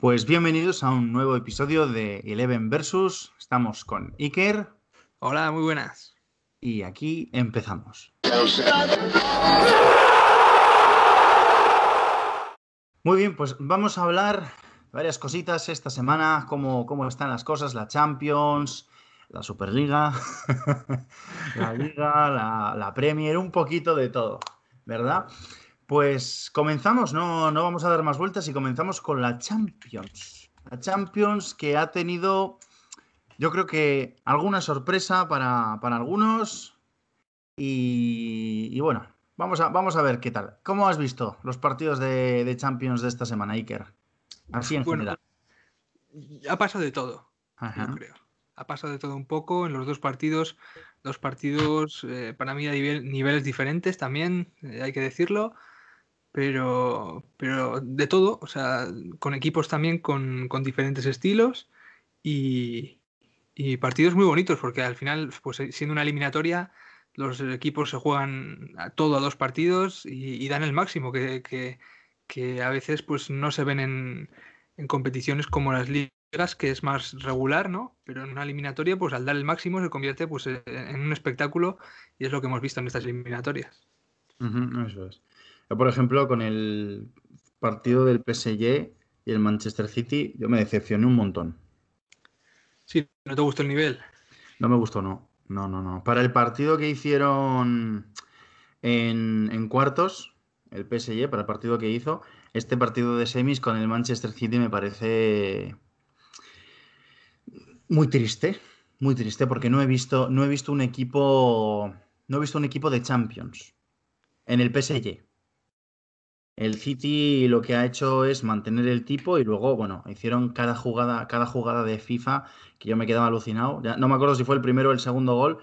Pues bienvenidos a un nuevo episodio de Eleven Versus. Estamos con Iker. Hola, muy buenas. Y aquí empezamos. Muy bien, pues vamos a hablar varias cositas esta semana, cómo, cómo están las cosas, la Champions, la Superliga, la Liga, la, la Premier, un poquito de todo, ¿verdad? Pues comenzamos, no, no vamos a dar más vueltas y comenzamos con la Champions. La Champions que ha tenido, yo creo que alguna sorpresa para, para algunos. Y, y, bueno, vamos a, vamos a ver qué tal. ¿Cómo has visto los partidos de, de Champions de esta semana, Iker? Así en Bueno, general. Ha pasado de todo, Ajá. yo creo. Ha pasado de todo un poco en los dos partidos. Dos partidos, eh, para mí, a nivel- niveles diferentes también, eh, hay que decirlo. Pero, pero de todo, o sea, con equipos también con, con diferentes estilos y, y partidos muy bonitos, porque al final, pues eh, siendo una eliminatoria, los equipos se juegan a todo a dos partidos y, dan el máximo, que, que- a veces pues no se ven en, en competiciones como las ligas, que es más regular, ¿no? Pero en una eliminatoria, pues al dar el máximo se convierte pues en en un espectáculo y es lo que hemos visto en estas eliminatorias. Eso es. Yo, por ejemplo, con el partido del PSG y el Manchester City, yo me decepcioné un montón. Sí, ¿no te gustó el nivel? No me gustó, no. No, no, no. Para el partido que hicieron en, en cuartos, el PSG, para el partido que hizo, este partido de semis con el Manchester City me parece muy triste. Muy triste porque no he visto, no he visto un equipo. No he visto un equipo de Champions en el PSG. El City lo que ha hecho es mantener el tipo y luego, bueno, hicieron cada jugada, cada jugada de FIFA que yo me quedaba alucinado. Ya, no me acuerdo si fue el primero o el segundo gol,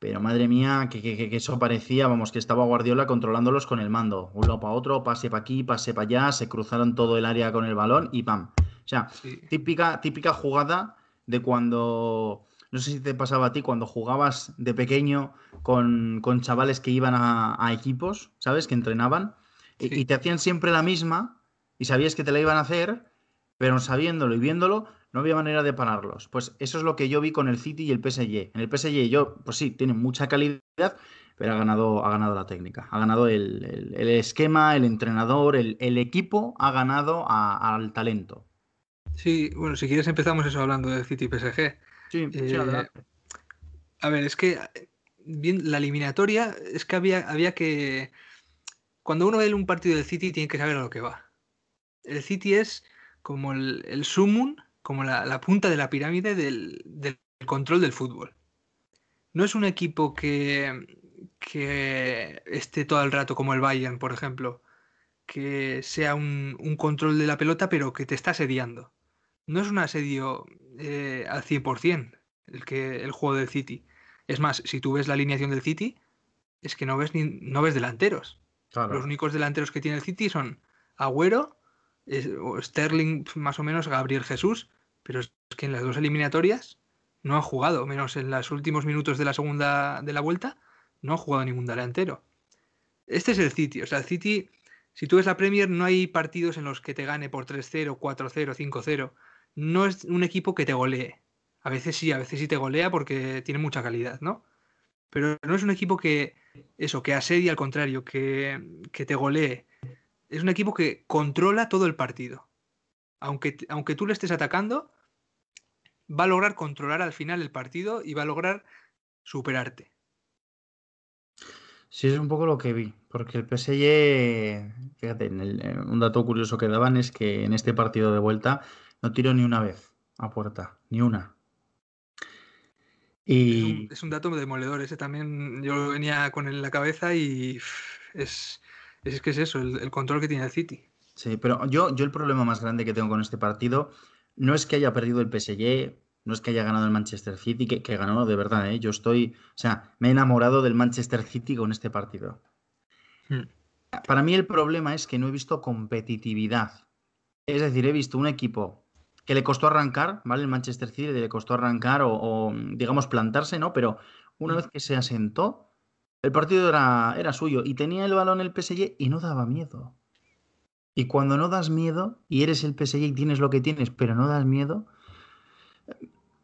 pero madre mía, que, que- que- eso parecía, vamos, que estaba Guardiola controlándolos con el mando. Un lado para otro, pase para aquí, pase para allá, se cruzaron todo el área con el balón y ¡pam! O sea, Sí. típica, típica jugada de cuando, no sé si te pasaba a ti, cuando jugabas de pequeño con, con chavales que iban a, a equipos, ¿sabes? Que entrenaban Sí. y te hacían siempre la misma y sabías que te la iban a hacer, pero sabiéndolo y viéndolo, no había manera de pararlos. Pues eso es lo que yo vi con el City y el PSG. En el PSG yo, pues sí, tiene mucha calidad, pero ha ganado, ha ganado la técnica, ha ganado el, el- el esquema, el entrenador, el, el equipo ha ganado a- al talento. Sí, bueno, si quieres empezamos eso hablando del City PSG. Sí, sí, Eh, adelante. A ver, es que eh, bien, la eliminatoria es que había, había que. Cuando uno ve un partido del City, tiene que saber a lo que va. El City es como el, el sumum, como la, punta de la pirámide del, control del fútbol. No es un equipo que, esté todo el rato como el Bayern, por ejemplo, que sea un, un control de la pelota, pero que te está asediando. No es un asedio eh, al 100% el, que, el juego del City. Es más, si tú ves la alineación del City, es que no ves, ni, no ves delanteros. Los únicos delanteros que tiene el City son Agüero, Sterling, más o menos, Gabriel Jesús, pero es que en las dos eliminatorias no han jugado, menos en los últimos minutos de la segunda de la vuelta, no han jugado ningún delantero. Este es el City, o sea, el City, si tú ves la Premier, no hay partidos en los que te gane por 3-0, 4-0, 5-0. No es un equipo que te golee. A veces sí, a veces sí te golea porque tiene mucha calidad, ¿no? Pero no es un equipo que, eso, que asedia al contrario, que, que te golee. Es un equipo que controla todo el partido. Aunque, aunque tú le estés atacando, va a lograr controlar al final el partido y va a lograr superarte. Sí, es un poco lo que vi, porque el PSG, fíjate, en el- un dato curioso que daban es que en este partido de vuelta no tiró ni una vez a puerta, ni una. Es un, Y es un dato demoledor. Ese también yo lo venía con él en la cabeza y es, es que es eso, el, el control que tiene el City. sí, pero yo, yo el problema más grande que tengo con este partido no es que haya perdido el PSG, no es que haya ganado el Manchester City, que, que ganó de verdad, ¿eh? Yo estoy, o sea, me he enamorado del Manchester City con este partido. Hmm. Para mí el problema es que no he visto competitividad. Es decir, he visto un equipo que le costó arrancar, ¿vale? El Manchester City le costó arrancar o, o, digamos, plantarse, ¿no? Pero una Mm. vez que se asentó, el partido era, era suyo y tenía el balón el PSG y no daba miedo. Y cuando no das miedo y eres el PSG y tienes lo que tienes, pero no das miedo,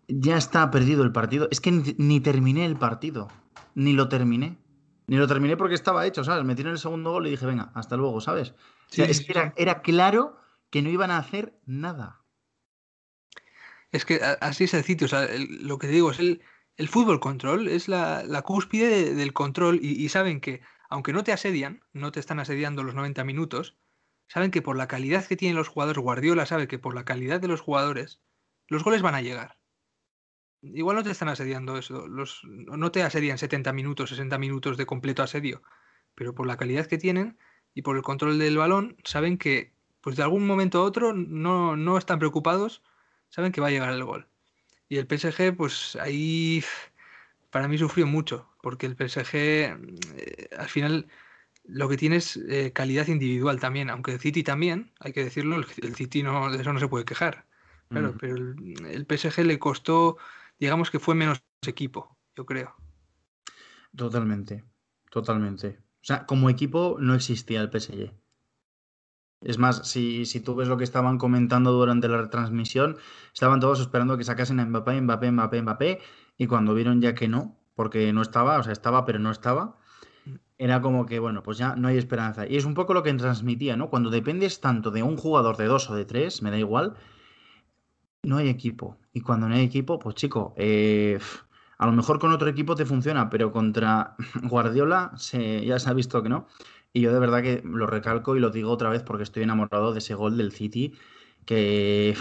ya está perdido el partido. Es que ni, terminé el partido, ni lo terminé. Ni lo terminé porque estaba hecho, ¿sabes? Me tiré el segundo gol y dije, venga, hasta luego, ¿sabes? es que era, era, claro que no iban a hacer nada. Es que así es el sitio, o sea, lo que te digo es el, el fútbol control, es la, cúspide del control y, y, saben que, aunque no te asedian, no te están asediando los 90 minutos, saben que por la calidad que tienen los jugadores, Guardiola sabe que por la calidad de los jugadores, los goles van a llegar. Igual no te están asediando eso, los, no te asedian 70 minutos, 60 minutos de completo asedio, pero por la calidad que tienen y por el control del balón, saben que pues de algún momento a otro no, no están preocupados, saben que va a llegar el gol. Y el PSG, pues ahí para mí sufrió mucho, porque el PSG eh, al final lo que tiene es eh, calidad individual también, aunque el City también, hay que decirlo, el, City no, de eso no se puede quejar. Claro, pero el, el, PSG le costó, digamos que fue menos equipo, yo creo. Totalmente, totalmente. O sea, como equipo no existía el PSG. Es más, si, si, tú ves lo que estaban comentando durante la retransmisión, estaban todos esperando que sacasen a Mbappé, Mbappé, Mbappé, Mbappé, y cuando vieron ya que no, porque no estaba, o sea, estaba, pero no estaba, era como que, bueno, pues ya no hay esperanza. Y es un poco lo que transmitía, ¿no? Cuando dependes tanto de un jugador de dos o de tres, me da igual, no hay equipo. Y cuando no hay equipo, pues chico, eh, a lo mejor con otro equipo te funciona, pero contra Guardiola se, ya se ha visto que no. Y yo de verdad que lo recalco y lo digo otra vez porque estoy enamorado de ese gol del City que,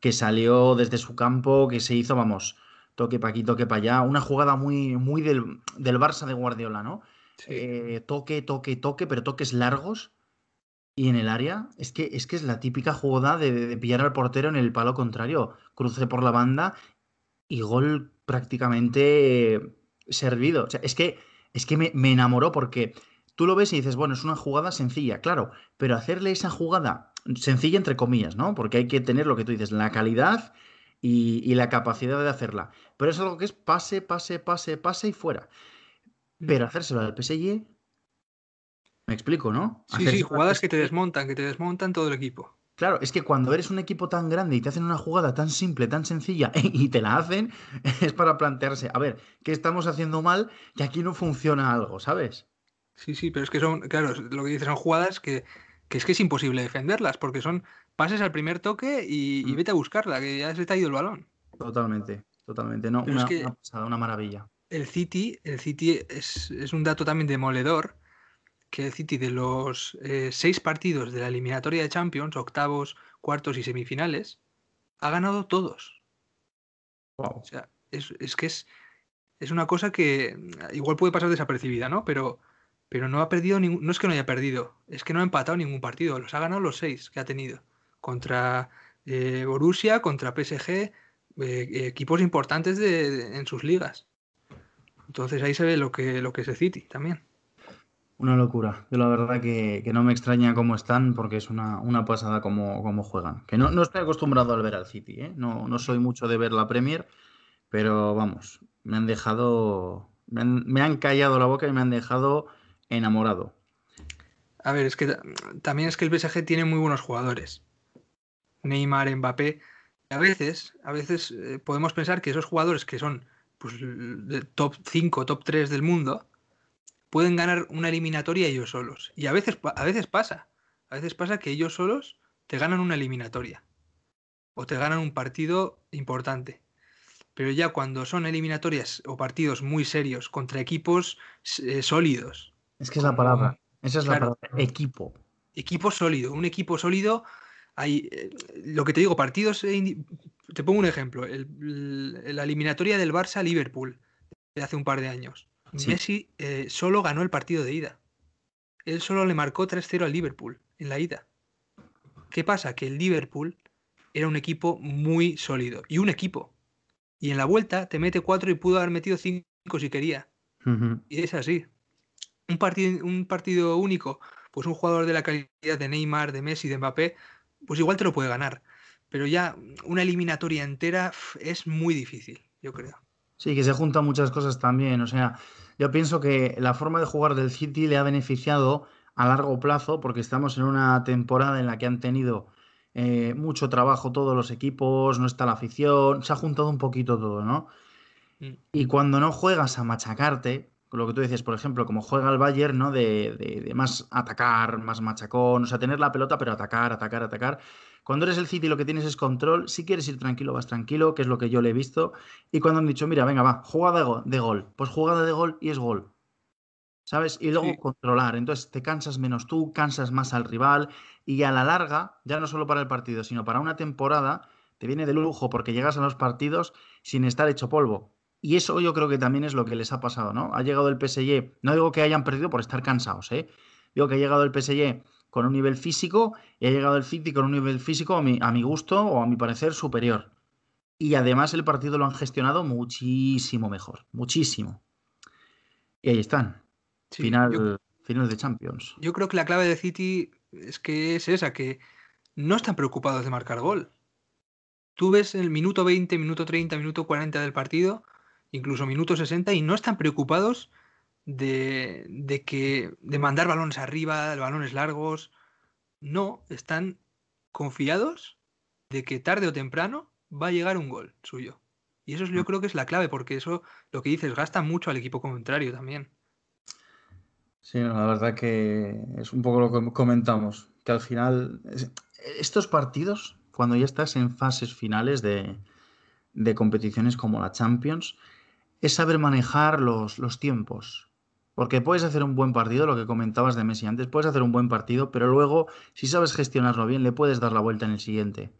que salió desde su campo, que se hizo, vamos, toque pa' aquí, toque para allá. Una jugada muy, muy del, del Barça de Guardiola, ¿no? Eh, toque, toque, toque, pero toques largos. Y en el área, es que es, que es la típica jugada de, pillar al portero en el palo contrario. Cruce por la banda y gol prácticamente servido. O sea, es que, es que me, me enamoró porque tú lo ves y dices, bueno, es una jugada sencilla, claro, pero hacerle esa jugada sencilla entre comillas, ¿no? Porque hay que tener lo que tú dices, la calidad y, y, la capacidad de hacerla. Pero es algo que es pase, pase, pase, pase y fuera. Pero hacérselo al PSG, me explico, ¿no? Sí, sí, jugadas que te desmontan, que te desmontan todo el equipo. Claro, es que cuando eres un equipo tan grande y te hacen una jugada tan simple, tan sencilla, y te la hacen, es para plantearse, a ver, ¿qué estamos haciendo mal? Que aquí no funciona algo, ¿sabes? Sí, sí, pero es que son, claro, lo que dices son jugadas que, que es que es imposible defenderlas, porque son pases al primer toque y, y mm. vete a buscarla, que ya se te ha ido el balón. Totalmente, totalmente. No, una, una, pasada, una maravilla el City, el City es, un dato también demoledor, que el City de los eh, seis partidos de la eliminatoria de Champions, octavos, cuartos y semifinales, ha ganado todos. O sea, es, que es, es, una cosa que igual puede pasar desapercibida, ¿no? Pero, pero no ha perdido ningún, no es que no haya perdido, es que no ha empatado ningún partido, los ha ganado los seis que ha tenido. Contra eh, Borussia, contra PSG, eh, equipos importantes en sus ligas. Entonces ahí se ve lo que, lo que es el City también. Una locura. Yo la verdad que, no me extraña cómo están porque es una, una pasada cómo, cómo, juegan. Que no, no, estoy acostumbrado a ver al City, ¿eh? no, no, soy mucho de ver la Premier, pero vamos, me han dejado, me han, callado la boca y me han dejado enamorado. A ver, es que también es que el PSG tiene muy buenos jugadores. Neymar, Mbappé. A veces, a veces eh, podemos pensar que esos jugadores que son pues, top 5, top 3 del mundo, pueden ganar una eliminatoria ellos solos. Y a veces, a veces pasa. A veces pasa que ellos solos te ganan una eliminatoria. O te ganan un partido importante. Pero ya cuando son eliminatorias o partidos muy serios contra equipos eh, sólidos. Es que es la palabra. Esa es la palabra. Equipo. Equipo sólido. Un equipo sólido hay, eh, lo que te digo, partidos. Eh, te pongo un ejemplo: la eliminatoria del Barça-Liverpool de hace un par de años. Messi eh, solo ganó el partido de ida. Él solo le marcó 3-0 al Liverpool en la ida. ¿Qué pasa? Que el Liverpool era un equipo muy sólido. Y un equipo. Y en la vuelta te mete 4 y pudo haber metido 5 si quería. Y es así. Un partido, un partido único, pues un jugador de la calidad de Neymar, de Messi, de Mbappé, pues igual te lo puede ganar. Pero ya una eliminatoria entera es muy difícil, yo creo. Sí, que se juntan muchas cosas también. O sea, yo pienso que la forma de jugar del City le ha beneficiado a largo plazo, porque estamos en una temporada en la que han tenido eh, mucho trabajo todos los equipos, no está la afición, se ha juntado un poquito todo, ¿no? Mm. Y cuando no juegas a machacarte, lo que tú dices, por ejemplo, como juega el Bayern, ¿no? De, de, más atacar, más machacón, o sea, tener la pelota, pero atacar, atacar, atacar. Cuando eres el City lo que tienes es control, si quieres ir tranquilo, vas tranquilo, que es lo que yo le he visto. Y cuando han dicho, mira, venga, va, jugada de gol, pues jugada de gol y es gol. ¿Sabes? Y luego controlar. Entonces te cansas menos tú, cansas más al rival y a la larga, ya no solo para el partido, sino para una temporada, te viene de lujo porque llegas a los partidos sin estar hecho polvo. Y eso yo creo que también es lo que les ha pasado, ¿no? Ha llegado el PSG, no digo que hayan perdido por estar cansados, ¿eh? Digo que ha llegado el PSG con un nivel físico y ha llegado el City con un nivel físico a mi, a mi gusto o a mi parecer superior. Y además el partido lo han gestionado muchísimo mejor, muchísimo. Y ahí están. final, final de Champions. Yo creo que la clave de City es que es esa, que no están preocupados de marcar gol. Tú ves el minuto 20, minuto 30, minuto 40 del partido incluso minutos 60, y no están preocupados de, de, que, de mandar balones arriba, balones largos. No, están confiados de que tarde o temprano va a llegar un gol suyo. Y eso yo mm. creo que es la clave, porque eso, lo que dices, gasta mucho al equipo contrario también. Sí, la verdad que es un poco lo que comentamos, que al final estos partidos, cuando ya estás en fases finales de, de competiciones como la Champions, es saber manejar los, los tiempos. Porque puedes hacer un buen partido, lo que comentabas de Messi antes, puedes hacer un buen partido, pero luego, si sabes gestionarlo bien, le puedes dar la vuelta en el siguiente.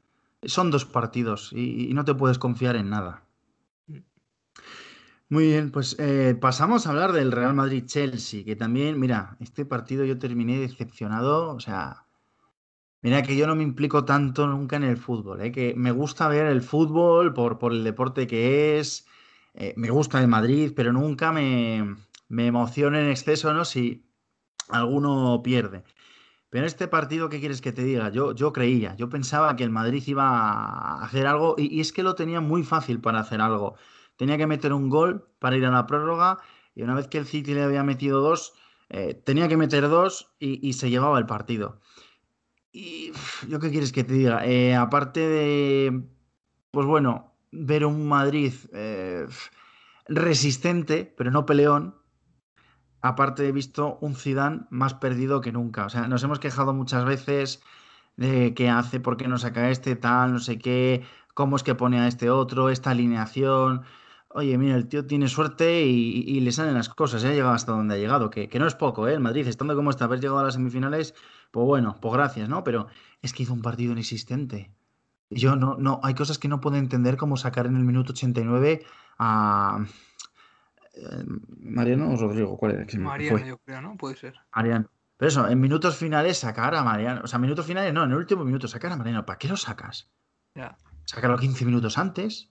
Son dos partidos y, no te puedes confiar en nada. Muy bien, pues eh, pasamos a hablar del Real Madrid-Chelsea, que también, mira, este partido yo terminé decepcionado, o sea, mira que yo no me implico tanto nunca en el fútbol, ¿eh? que me gusta ver el fútbol por, por el deporte que es, eh, me gusta el Madrid, pero nunca me, me emociona en exceso, ¿no? Si alguno pierde. Pero este partido, ¿qué quieres que te diga? Yo, yo creía, yo pensaba que el Madrid iba a hacer algo y, es que lo tenía muy fácil para hacer algo. Tenía que meter un gol para ir a la prórroga y una vez que el City le había metido dos, eh, tenía que meter dos y, se llevaba el partido. Y yo qué quieres que te diga, eh, aparte de, pues bueno, ver un Madrid eh, resistente, pero no peleón. Aparte he visto un Zidane más perdido que nunca. O sea, nos hemos quejado muchas veces de qué hace, por qué no saca este, tal, no sé qué, cómo es que pone a este otro, esta alineación. Oye, mira, el tío tiene suerte y, le salen las cosas, ¿eh? ha llegado hasta donde ha llegado, que, no es poco, ¿eh? El Madrid, estando como está, haber llegado a las semifinales, pues bueno, pues gracias, ¿no? Pero es que hizo un partido inexistente. Yo no, no, hay cosas que no puedo entender como sacar en el minuto 89 a eh, Mariano o Rodrigo, ¿cuál era? Mariano, yo creo, ¿no? Puede ser. Mariano. Pero eso, en minutos finales sacar a Mariano, o sea, minutos finales no, en el último minuto sacar a Mariano, ¿para qué lo sacas? Ya. Sácalo 15 minutos antes.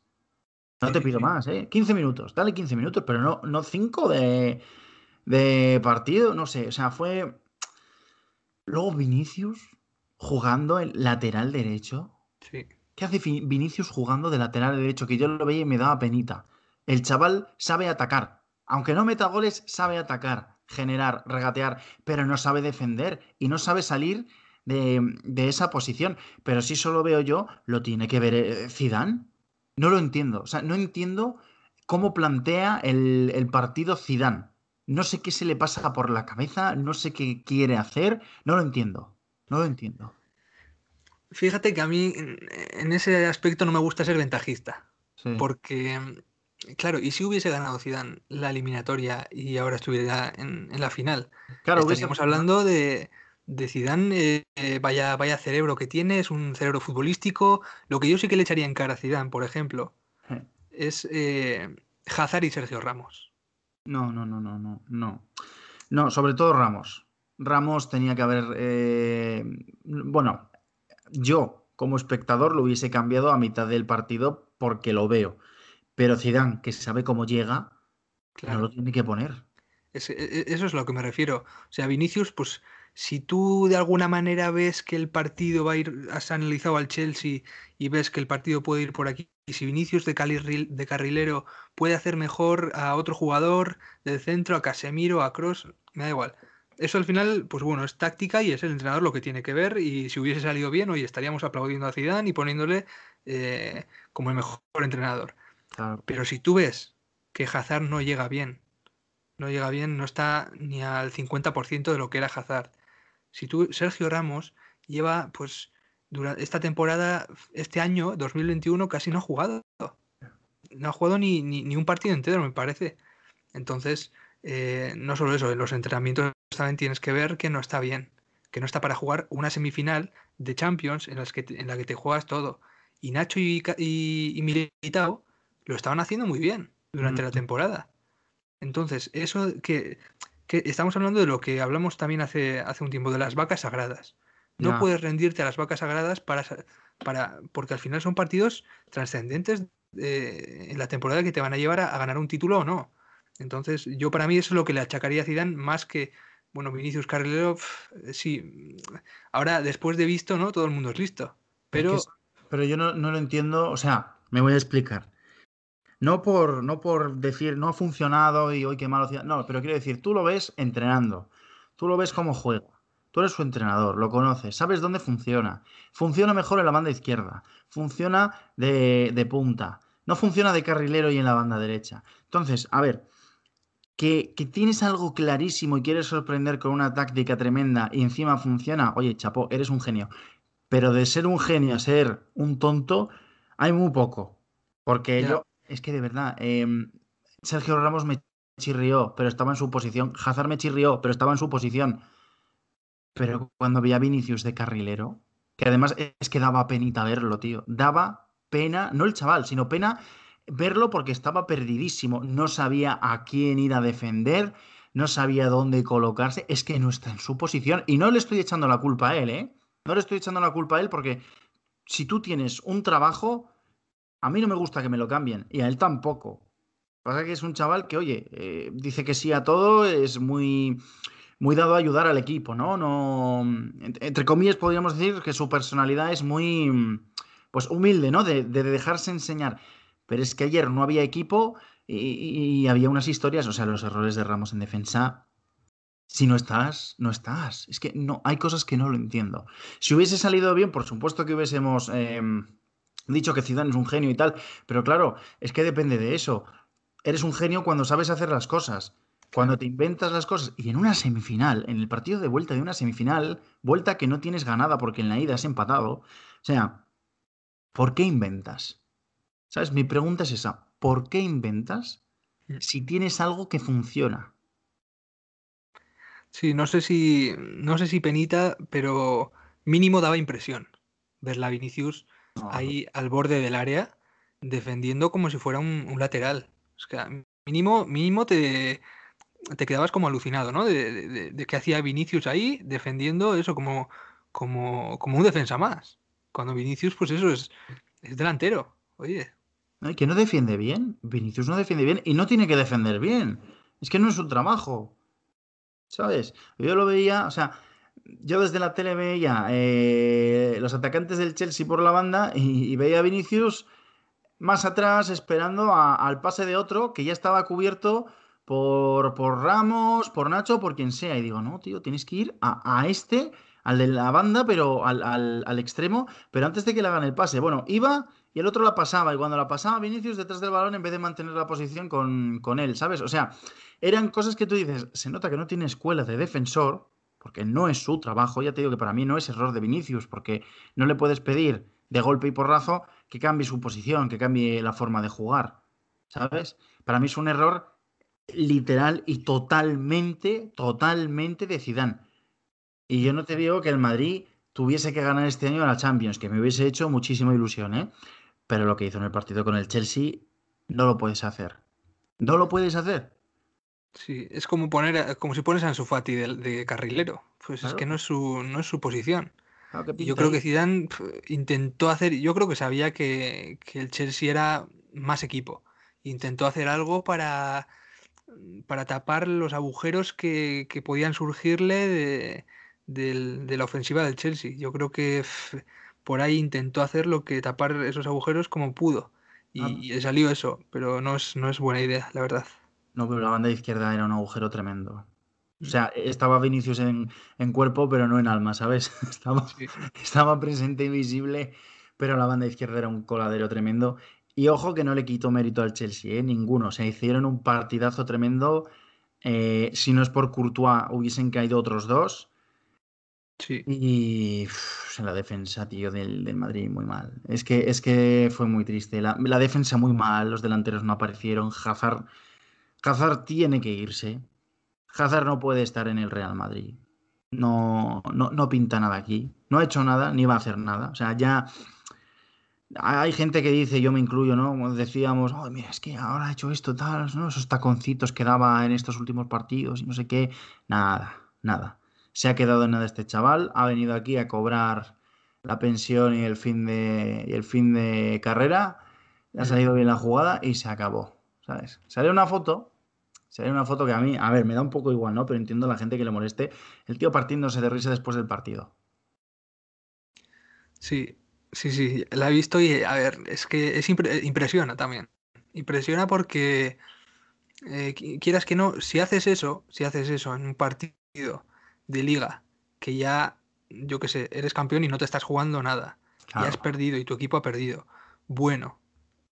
No te pido más, ¿eh? 15 minutos, dale 15 minutos, pero no, no 5 de, de partido, no sé, o sea, fue... Luego Vinicius jugando el lateral derecho ¿Qué hace Vinicius jugando de lateral derecho? Que yo lo veía y me daba penita. El chaval sabe atacar. Aunque no meta goles, sabe atacar, generar, regatear, pero no sabe defender y no sabe salir de, esa posición. Pero si solo veo yo, lo tiene que ver eh, Zidane. No lo entiendo. O sea, no entiendo cómo plantea el, el partido Zidane. No sé qué se le pasa por la cabeza, no sé qué quiere hacer, no lo entiendo. No lo entiendo. Fíjate que a mí en ese aspecto no me gusta ser ventajista. Porque, claro, y si hubiese ganado Zidane la eliminatoria y ahora estuviera en, la final, claro, estaríamos hablando de, de Zidane, eh, vaya, vaya cerebro que tiene, es un cerebro futbolístico. Lo que yo sí que le echaría en cara a Zidane, por ejemplo, es eh, Hazard y Sergio Ramos. No, no, no, no, no, no. No, sobre todo Ramos. Ramos tenía que haber. Eh, bueno, yo, como espectador, lo hubiese cambiado a mitad del partido porque lo veo. Pero Zidane, que sabe cómo llega, no lo tiene que poner. E, e, eso es lo que me refiero. O sea, Vinicius, pues si tú de alguna manera ves que el partido va a ir, has analizado al Chelsea y ves que el partido puede ir por aquí, y si Vinicius de, de carrilero puede hacer mejor a otro jugador del centro, a Casemiro, a Cross, me da igual. Eso al final, pues bueno, es táctica y es el entrenador lo que tiene que ver. Y si hubiese salido bien, hoy estaríamos aplaudiendo a Zidane y poniéndole eh, como el mejor entrenador. Pero si tú ves que Hazard no llega bien, no llega bien, no está ni al 50% de lo que era Hazard. Si tú, Sergio Ramos, lleva, pues, durante esta temporada, este año, 2021, casi no ha jugado. No ha jugado ni, ni, un partido entero, me parece. Entonces, eh, no solo eso, en los entrenamientos también tienes que ver que no está bien, que no está para jugar una semifinal de Champions en, las que en la que te juegas todo. Y Nacho y, y, Militao lo estaban haciendo muy bien durante la temporada. Entonces, eso que, que, estamos hablando de lo que hablamos también hace, hace un tiempo, de las vacas sagradas. No puedes rendirte a las vacas sagradas para, para, porque al final son partidos trascendentes eh, en la temporada que te van a llevar a, ganar un título o no. Entonces, yo para mí eso es lo que le achacaría a Zidane más que, bueno, Vinicius Carrilero, sí, ahora después de visto, ¿no? Todo el mundo es listo. Pero... pero yo no, no lo entiendo, o sea, me voy a explicar. No por, no por decir no ha funcionado y hoy qué malo. No, pero quiero decir, tú lo ves entrenando. Tú lo ves cómo juega. Tú eres su entrenador, lo conoces, sabes dónde funciona. Funciona mejor en la banda izquierda. Funciona de, de punta. No funciona de carrilero y en la banda derecha. Entonces, a ver, que, que, tienes algo clarísimo y quieres sorprender con una táctica tremenda y encima funciona, oye, chapo, eres un genio. Pero de ser un genio a ser un tonto, hay muy poco. Porque yo, es que de verdad, em, Sergio Ramos me chirrió, pero estaba en su posición. Hazard me chirrió, pero estaba en su posición. Pero cuando vi a Vinicius de carrilero, que además es que daba penita verlo, tío. Daba pena, no el chaval, sino pena verlo porque estaba perdidísimo. No sabía a quién ir a defender, no sabía dónde colocarse. Es que no está en su posición. Y no le estoy echando la culpa a él, ¿eh? No le estoy echando la culpa a él porque si tú tienes un trabajo, a mí no me gusta que me lo cambien y a él tampoco. Pasa que es un chaval que, oye, eh, dice que sí a todo, es muy, muy dado a ayudar al equipo, ¿no? no entre comillas, podríamos decir que su personalidad es muy, pues humilde, ¿no? De, dejarse enseñar. Pero es que ayer no había equipo y, y, había unas historias, o sea, los errores de Ramos en defensa. Si no estás, no estás. Es que no, hay cosas que no lo entiendo. Si hubiese salido bien, por supuesto que hubiésemos em, dicho que Zidane es un genio y tal, pero claro, es que depende de eso. Eres un genio cuando sabes hacer las cosas, cuando te inventas las cosas. Y en una semifinal, en el partido de vuelta de una semifinal, vuelta que no tienes ganada porque en la ida has empatado. O sea, ¿por qué inventas? ¿Sabes? Mi pregunta es esa. ¿Por qué inventas mm. si tienes algo que funciona? Sí, no sé si. No sé si penita, pero mínimo daba impresión verla Vinicius ahí al borde del área, defendiendo como si fuera un, lateral. Es que mínimo, mínimo te, te quedabas como alucinado, ¿no? De, de, que hacía Vinicius ahí defendiendo eso como, como, como un defensa más. Cuando Vinicius, pues eso es, es delantero. Oye. Que no defiende bien. Vinicius no defiende bien y no tiene que defender bien. Es que no es su trabajo. ¿Sabes? Yo lo veía, o sea, yo desde la tele veía eh, los atacantes del Chelsea por la banda y, veía a Vinicius más atrás esperando al pase de otro que ya estaba cubierto por, por, Ramos, por Nacho, por quien sea. Y digo, no, tío, tienes que ir a, este, al de la banda, pero al, al, extremo, pero antes de que le hagan el pase. Bueno, iba y el otro la pasaba. Y cuando la pasaba Vinicius detrás del balón, en vez de mantener la posición con, con él, ¿sabes? O sea, eran cosas que tú dices, se nota que no tiene escuela de defensor porque no es su trabajo. Ya te digo que para mí no es error de Vinicius, porque no le puedes pedir de golpe y porrazo que cambie su posición, que cambie la forma de jugar. ¿Sabes? Para mí es un error literal y totalmente, totalmente de Zidane. Y yo no te digo que el Madrid tuviese que ganar este año a la Champions, que me hubiese hecho muchísima ilusión, ¿eh? Pero lo que hizo en el partido con el Chelsea no lo puedes hacer. No lo puedes hacer. Sí, es como poner, como si pones a Ansu Fati de, carrilero. Pues es que no es su, no es su posición. yo creo que Zidane intentó hacer, yo creo que sabía que, el Chelsea era más equipo. Intentó hacer algo para, para tapar los agujeros que, podían surgirle de, la ofensiva del Chelsea. Yo creo que por ahí intentó hacer lo que tapar esos agujeros como pudo. Y, ah. y salió eso, pero no es, no es buena idea, la verdad. No, pero la banda izquierda era un agujero tremendo. O sea, estaba Vinicius en, cuerpo, pero no en alma, ¿sabes? Estaba, estaba presente y visible, pero la banda izquierda era un coladero tremendo. Y ojo que no le quito mérito al Chelsea, ¿eh? ninguno. O sea, hicieron un partidazo tremendo. Eh, si no es por Courtois, hubiesen caído otros dos. Sí. Y la defensa, tío, del, Madrid, muy mal. Es que, es que fue muy triste. La, defensa muy mal, los delanteros no aparecieron. Hazard, Hazard tiene que irse. Hazard no puede estar en el Real Madrid. No, no, no pinta nada aquí. No ha hecho nada, ni va a hacer nada. O sea, ya hay gente que dice, yo me incluyo, ¿no? Decíamos, oh, mira, es que ahora ha hecho esto, tal, ¿no? Esos taconcitos que daba en estos últimos partidos y no sé qué. Nada, nada se ha quedado en nada este chaval, ha venido aquí a cobrar la pensión y el fin de, el fin de carrera, le ha salido bien la jugada y se acabó, ¿sabes? Sale una foto, sale una foto que a mí, a ver, me da un poco igual, ¿no? Pero entiendo a la gente que le moleste, el tío partiéndose de risa después del partido. Sí, sí, sí, la he visto y, a ver, es que es impresiona también. Impresiona porque, eh, quieras que no, si haces eso, si haces eso en un partido de liga que ya, yo qué sé, eres campeón y no te estás jugando nada. Y has perdido y tu equipo ha perdido. Bueno,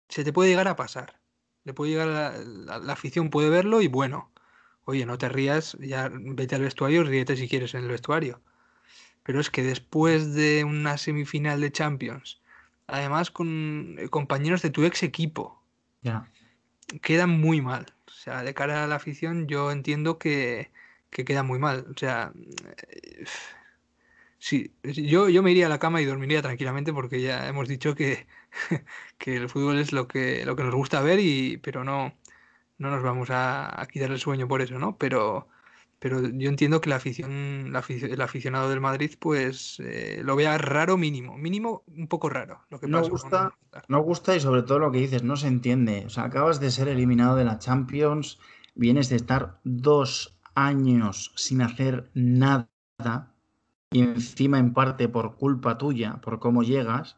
se te puede llegar a pasar. Le puede llegar la, la, afición, puede verlo y bueno, oye, no te rías, ya vete al vestuario, ríete si quieres en el vestuario. Pero es que después de una semifinal de Champions, además con eh, compañeros de tu ex equipo, ya. quedan muy mal. O sea, de cara a la afición, yo entiendo que, que queda muy mal. O sea, eh, sí, yo, yo me iría a la cama y dormiría tranquilamente porque ya hemos dicho que, que el fútbol es lo que, lo que nos gusta ver, y, pero no, no nos vamos a, quitar el sueño por eso, ¿no? Pero, pero yo entiendo que la afición, el aficionado del Madrid, pues eh, lo vea raro mínimo, mínimo un poco raro. Lo que no, gusta, no gusta y sobre todo lo que dices, no se entiende. O sea, acabas de ser eliminado de la Champions, vienes de estar dos años sin hacer nada y encima en parte por culpa tuya, por cómo llegas,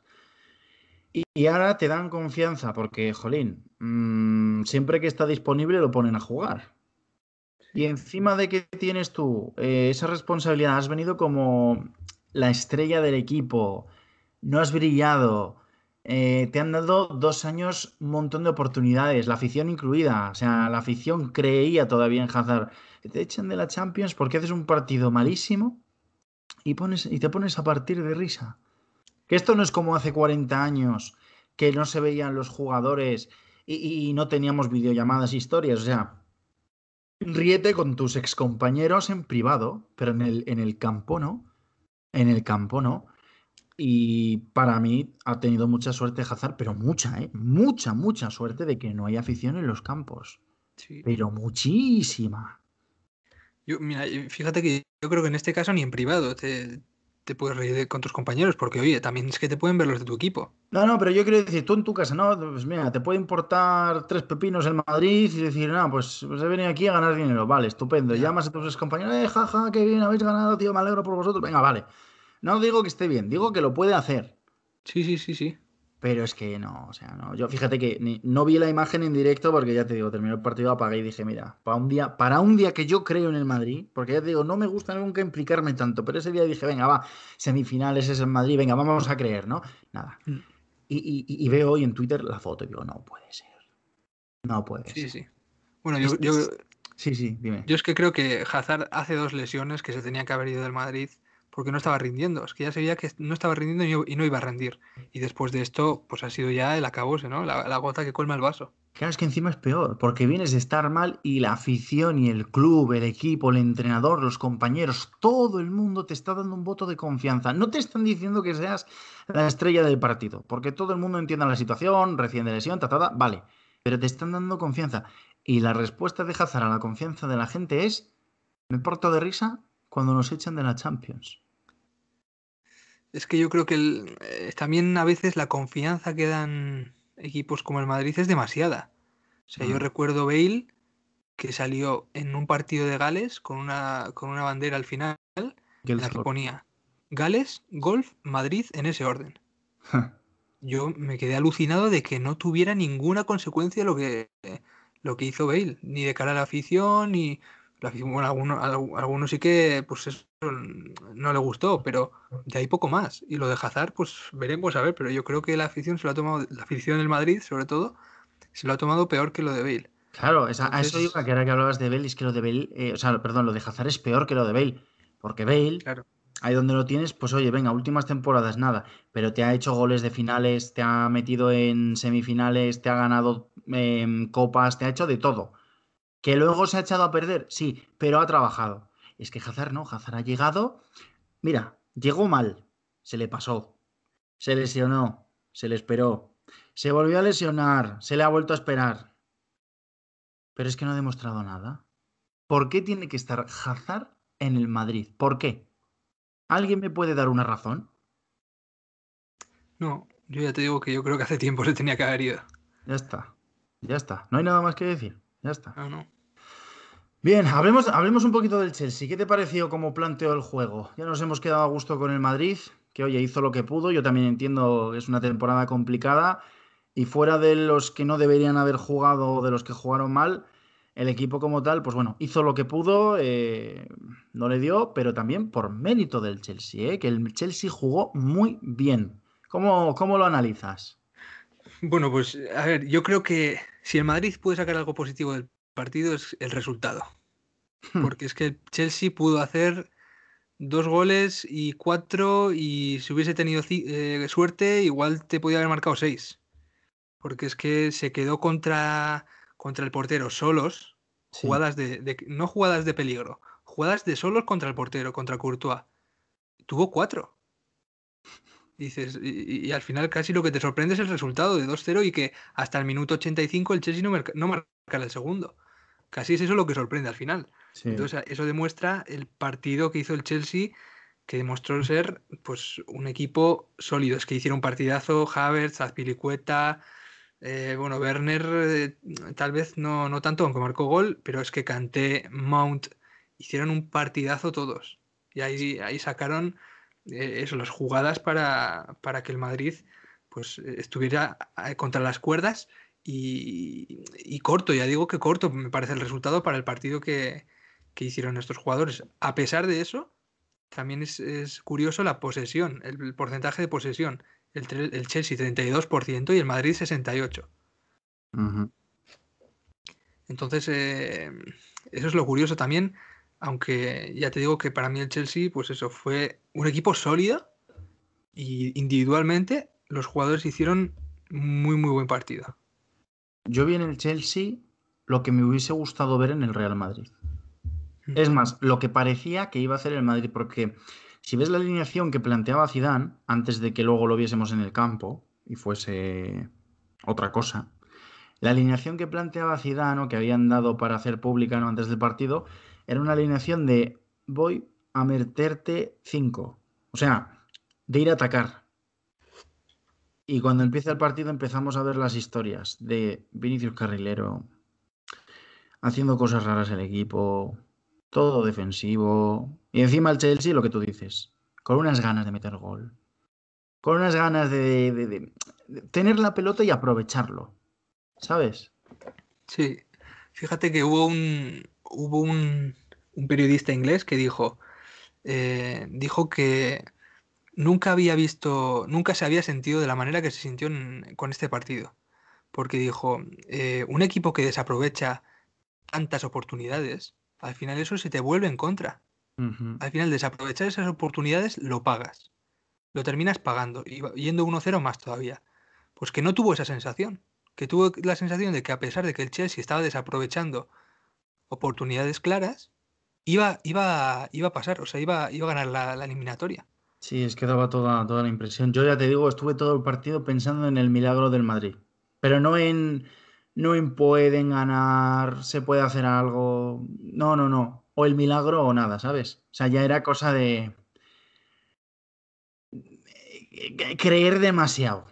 y, ahora te dan confianza porque, jolín, mm, siempre que está disponible lo ponen a jugar. Y encima de que tienes tú eh, esa responsabilidad, has venido como la estrella del equipo, no has brillado, eh, te han dado dos años un montón de oportunidades, la afición incluida, o sea, la afición creía todavía en Hazard te echan de la Champions porque haces un partido malísimo y, pones, y te pones a partir de risa. Que esto no es como hace 40 años que no se veían los jugadores y, no teníamos videollamadas, historias. O sea, ríete con tus excompañeros en privado, pero en el, en el campo no. En el campo no. Y para mí ha tenido mucha suerte Hazard, pero mucha, ¿eh? Mucha, mucha suerte de que no hay afición en los campos. Pero muchísima. Yo, mira, fíjate que yo creo que en este caso ni en privado te, puedes reír con tus compañeros, porque oye, también es que te pueden ver los de tu equipo. No, no, pero yo quiero decir, tú en tu casa, no, pues mira, te puede importar tres pepinos en Madrid y decir, no, pues, pues he venido aquí a ganar dinero, vale, estupendo. Llamas a tus compañeros, eh, jaja, qué bien, habéis ganado, tío, me alegro por vosotros, venga, vale. No digo que esté bien, digo que lo puede hacer. Sí, sí, sí, sí. Pero es que no, o sea, no. Yo fíjate que no vi la imagen en directo porque ya te digo, terminó el partido, apagué y dije, mira, para un día, para un día que yo creo en el Madrid, porque ya te digo, no me gusta nunca implicarme tanto, pero ese día dije, venga, va, semifinales es el Madrid, venga, vamos a creer, ¿no? Nada. Mm. Y, veo hoy en Twitter la foto y digo, no puede ser. No puede ser. Sí, sí. Bueno, yo, yo, Sí, sí, dime. Yo es que creo que Hazard hace dos lesiones que se tenía que haber ido del Madrid porque no estaba rindiendo. Es que ya se veía que no estaba rindiendo y no iba a rendir. Y después de esto, pues ha sido ya el acabose, ¿no? La, gota que colma el vaso. Claro, es que encima es peor, porque vienes de estar mal y la afición y el club, el equipo, el entrenador, los compañeros, todo el mundo te está dando un voto de confianza. No te están diciendo que seas la estrella del partido, porque todo el mundo entiende la situación, recién de lesión, tatada, vale, pero te están dando confianza. Y la respuesta de Hazard a la confianza de la gente es, me porto de risa cuando nos echan de la Champions. Es que yo creo que eh, también a veces la confianza que dan equipos como el Madrid es demasiada. O sea, yo recuerdo Bale que salió en un partido de Gales con una, con una bandera al final en la que ponía Gales, Golf, Madrid en ese orden. yo me quedé alucinado de que no tuviera ninguna consecuencia lo que, lo que hizo Bale, ni de cara a la afición, ni bueno, algunos, algunos sí que pues eso no le gustó, pero de ahí poco más. Y lo de Hazard, pues veremos a ver, pero yo creo que la afición se lo ha tomado, la afición del Madrid, sobre todo, se lo ha tomado peor que lo de Bale. Claro, a eso iba, que ahora que hablabas de Bale, es que lo de Bale, eh, o sea, perdón, lo de Hazard es peor que lo de Bale, porque Bale, ahí donde lo tienes, pues oye, venga, últimas temporadas nada, pero te ha hecho goles de finales, te ha metido en semifinales, te ha ganado em, copas, te ha hecho de todo. ¿Que luego se ha echado a perder? Sí, pero ha trabajado. Es que Hazard no, Hazard ha llegado, mira, llegó mal, se le pasó, se lesionó, se le esperó, se volvió a lesionar, se le ha vuelto a esperar pero es que no ha demostrado nada. ¿Por qué tiene que estar Hazard en el Madrid? ¿Por qué? ¿Alguien me puede dar una razón? No, yo ya te digo que yo creo que hace tiempo se tenía que haber ido. Ya está, ya está. No hay nada más que decir. Ya está. No, no. Bien, hablemos, hablemos un poquito del Chelsea. ¿Qué te pareció cómo planteó el juego? Ya nos hemos quedado a gusto con el Madrid, que oye, hizo lo que pudo. Yo también entiendo que es una temporada complicada y fuera de los que no deberían haber jugado o de los que jugaron mal, el equipo como tal, pues bueno, hizo lo que pudo, eh, no le dio, pero también por mérito del Chelsea, ¿eh? que el Chelsea jugó muy bien. ¿Cómo, ¿Cómo lo analizas? Bueno, pues a ver, yo creo que si el Madrid puede sacar algo positivo del partido es el resultado. Hmm. Porque es que el Chelsea pudo hacer dos goles y cuatro y si hubiese tenido eh, suerte igual te podía haber marcado seis porque es que se quedó contra, contra el portero solos, jugadas de, no jugadas de peligro, jugadas de solos contra el portero, contra Courtois. Tuvo cuatro. Dices, y, al final casi lo que te sorprende es el resultado de 2-0 y que hasta el minuto 85 el Chelsea no, marca, no el segundo. Casi es eso lo que sorprende al final. Entonces, eso demuestra el partido que hizo el Chelsea, que demostró ser pues un equipo sólido. Es que hicieron un partidazo, Havertz, Azpilicueta, eh, bueno, Werner eh, tal vez no, no tanto, aunque marcó gol, pero es que Kanté, Mount, hicieron un partidazo todos. Y ahí, ahí sacaron eh, eso, las jugadas para, para, que el Madrid pues, estuviera contra las cuerdas y, y, corto, ya digo que corto me parece el resultado para el partido que, que hicieron estos jugadores. A pesar de eso, también es, es curioso la posesión, el porcentaje de posesión el, Chelsea 32% y el Madrid 68%. Entonces, eh, eso es lo curioso también, aunque ya te digo que para mí el Chelsea, pues eso, fue un equipo sólido y individualmente los jugadores hicieron muy, muy buen partido. Yo vi en el Chelsea lo que me hubiese gustado ver en el Real Madrid. Es más, lo que parecía que iba a hacer el Madrid, porque si ves la alineación que planteaba Zidane antes de que luego lo viésemos en el campo y fuese otra cosa, la alineación que planteaba Zidane o que habían dado para hacer pública ¿no? antes del partido era una alineación de voy a meterte 5, o sea, de ir a atacar. Y cuando empieza el partido empezamos a ver las historias de Vinicius Carrilero haciendo cosas raras el equipo, todo defensivo. Y encima el Chelsea, lo que tú dices, con unas ganas de meter gol. Con unas ganas de, tener la pelota y aprovecharlo. ¿Sabes? Sí. Fíjate que hubo un, hubo un, periodista inglés que dijo, eh, dijo que nunca había visto, nunca se había sentido de la manera que se sintió con este partido. Porque dijo, eh, un equipo que desaprovecha tantas oportunidades, al final eso se te vuelve en contra. Al final desaprovechar esas oportunidades lo pagas. Lo terminas pagando y yendo 1-0 más todavía. Pues que no tuvo esa sensación. Que tuvo la sensación de que a pesar de que el Chelsea estaba desaprovechando oportunidades claras, iba, iba, iba a pasar, o sea, iba, iba a ganar la, eliminatoria. Sí, es que daba toda, toda la impresión. Yo ya te digo, estuve todo el partido pensando en el milagro del Madrid. Pero no en no pueden ganar, se puede hacer algo. No, no, no. O el milagro o nada, ¿sabes? O sea, ya era cosa de eh, creer demasiado.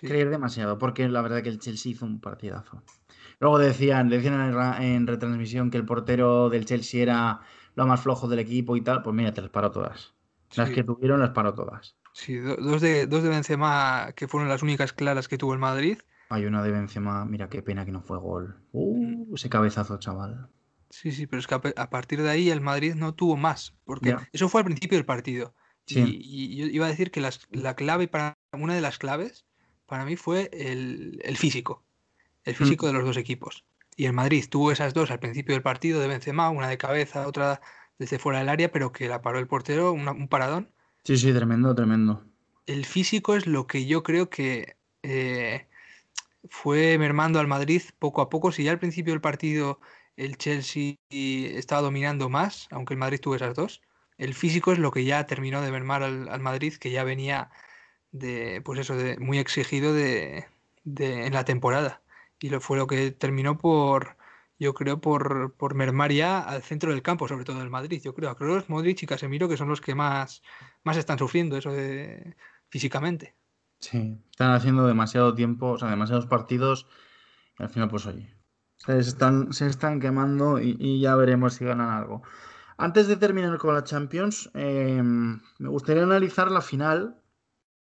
Creer demasiado, porque la verdad que el Chelsea hizo un partidazo. Luego decían, decían en, retransmisión que el portero del Chelsea era lo más flojo del equipo y tal. Pues mira, te las paró todas. Las que tuvieron las paró todas. Sí, dos de, dos de Benzema que fueron las únicas claras que tuvo el Madrid hay una de Benzema, mira qué pena que no fue gol. Uh, ese cabezazo, chaval. Sí, sí, pero es que a partir de ahí el Madrid no tuvo más, porque eso fue al principio del partido. Y, yo iba a decir que la clave para una de las claves para mí fue el, físico, el físico mm. de los dos equipos. Y el Madrid tuvo esas dos al principio del partido de Benzema, una de cabeza, otra desde fuera del área, pero que la paró el portero, un paradón. Sí, sí, tremendo, tremendo. El físico es lo que yo creo que eh, fue mermando al Madrid poco a poco. Si ya al principio del partido el Chelsea estaba dominando más, aunque el Madrid tuvo esas dos, el físico es lo que ya terminó de mermar al, Madrid, que ya venía de, pues eso, de, muy exigido de, en la temporada. Y lo, fue lo que terminó por, yo creo, por, por mermar ya al centro del campo, sobre todo el Madrid. Yo creo a Kroos, Modric y Casemiro, que son los que más, más están sufriendo eso de, físicamente. Sí, están haciendo demasiado tiempo, o sea, demasiados partidos, y al final, pues oye, se están, se están quemando y, ya veremos si ganan algo. Antes de terminar con la Champions, em, me gustaría analizar la final,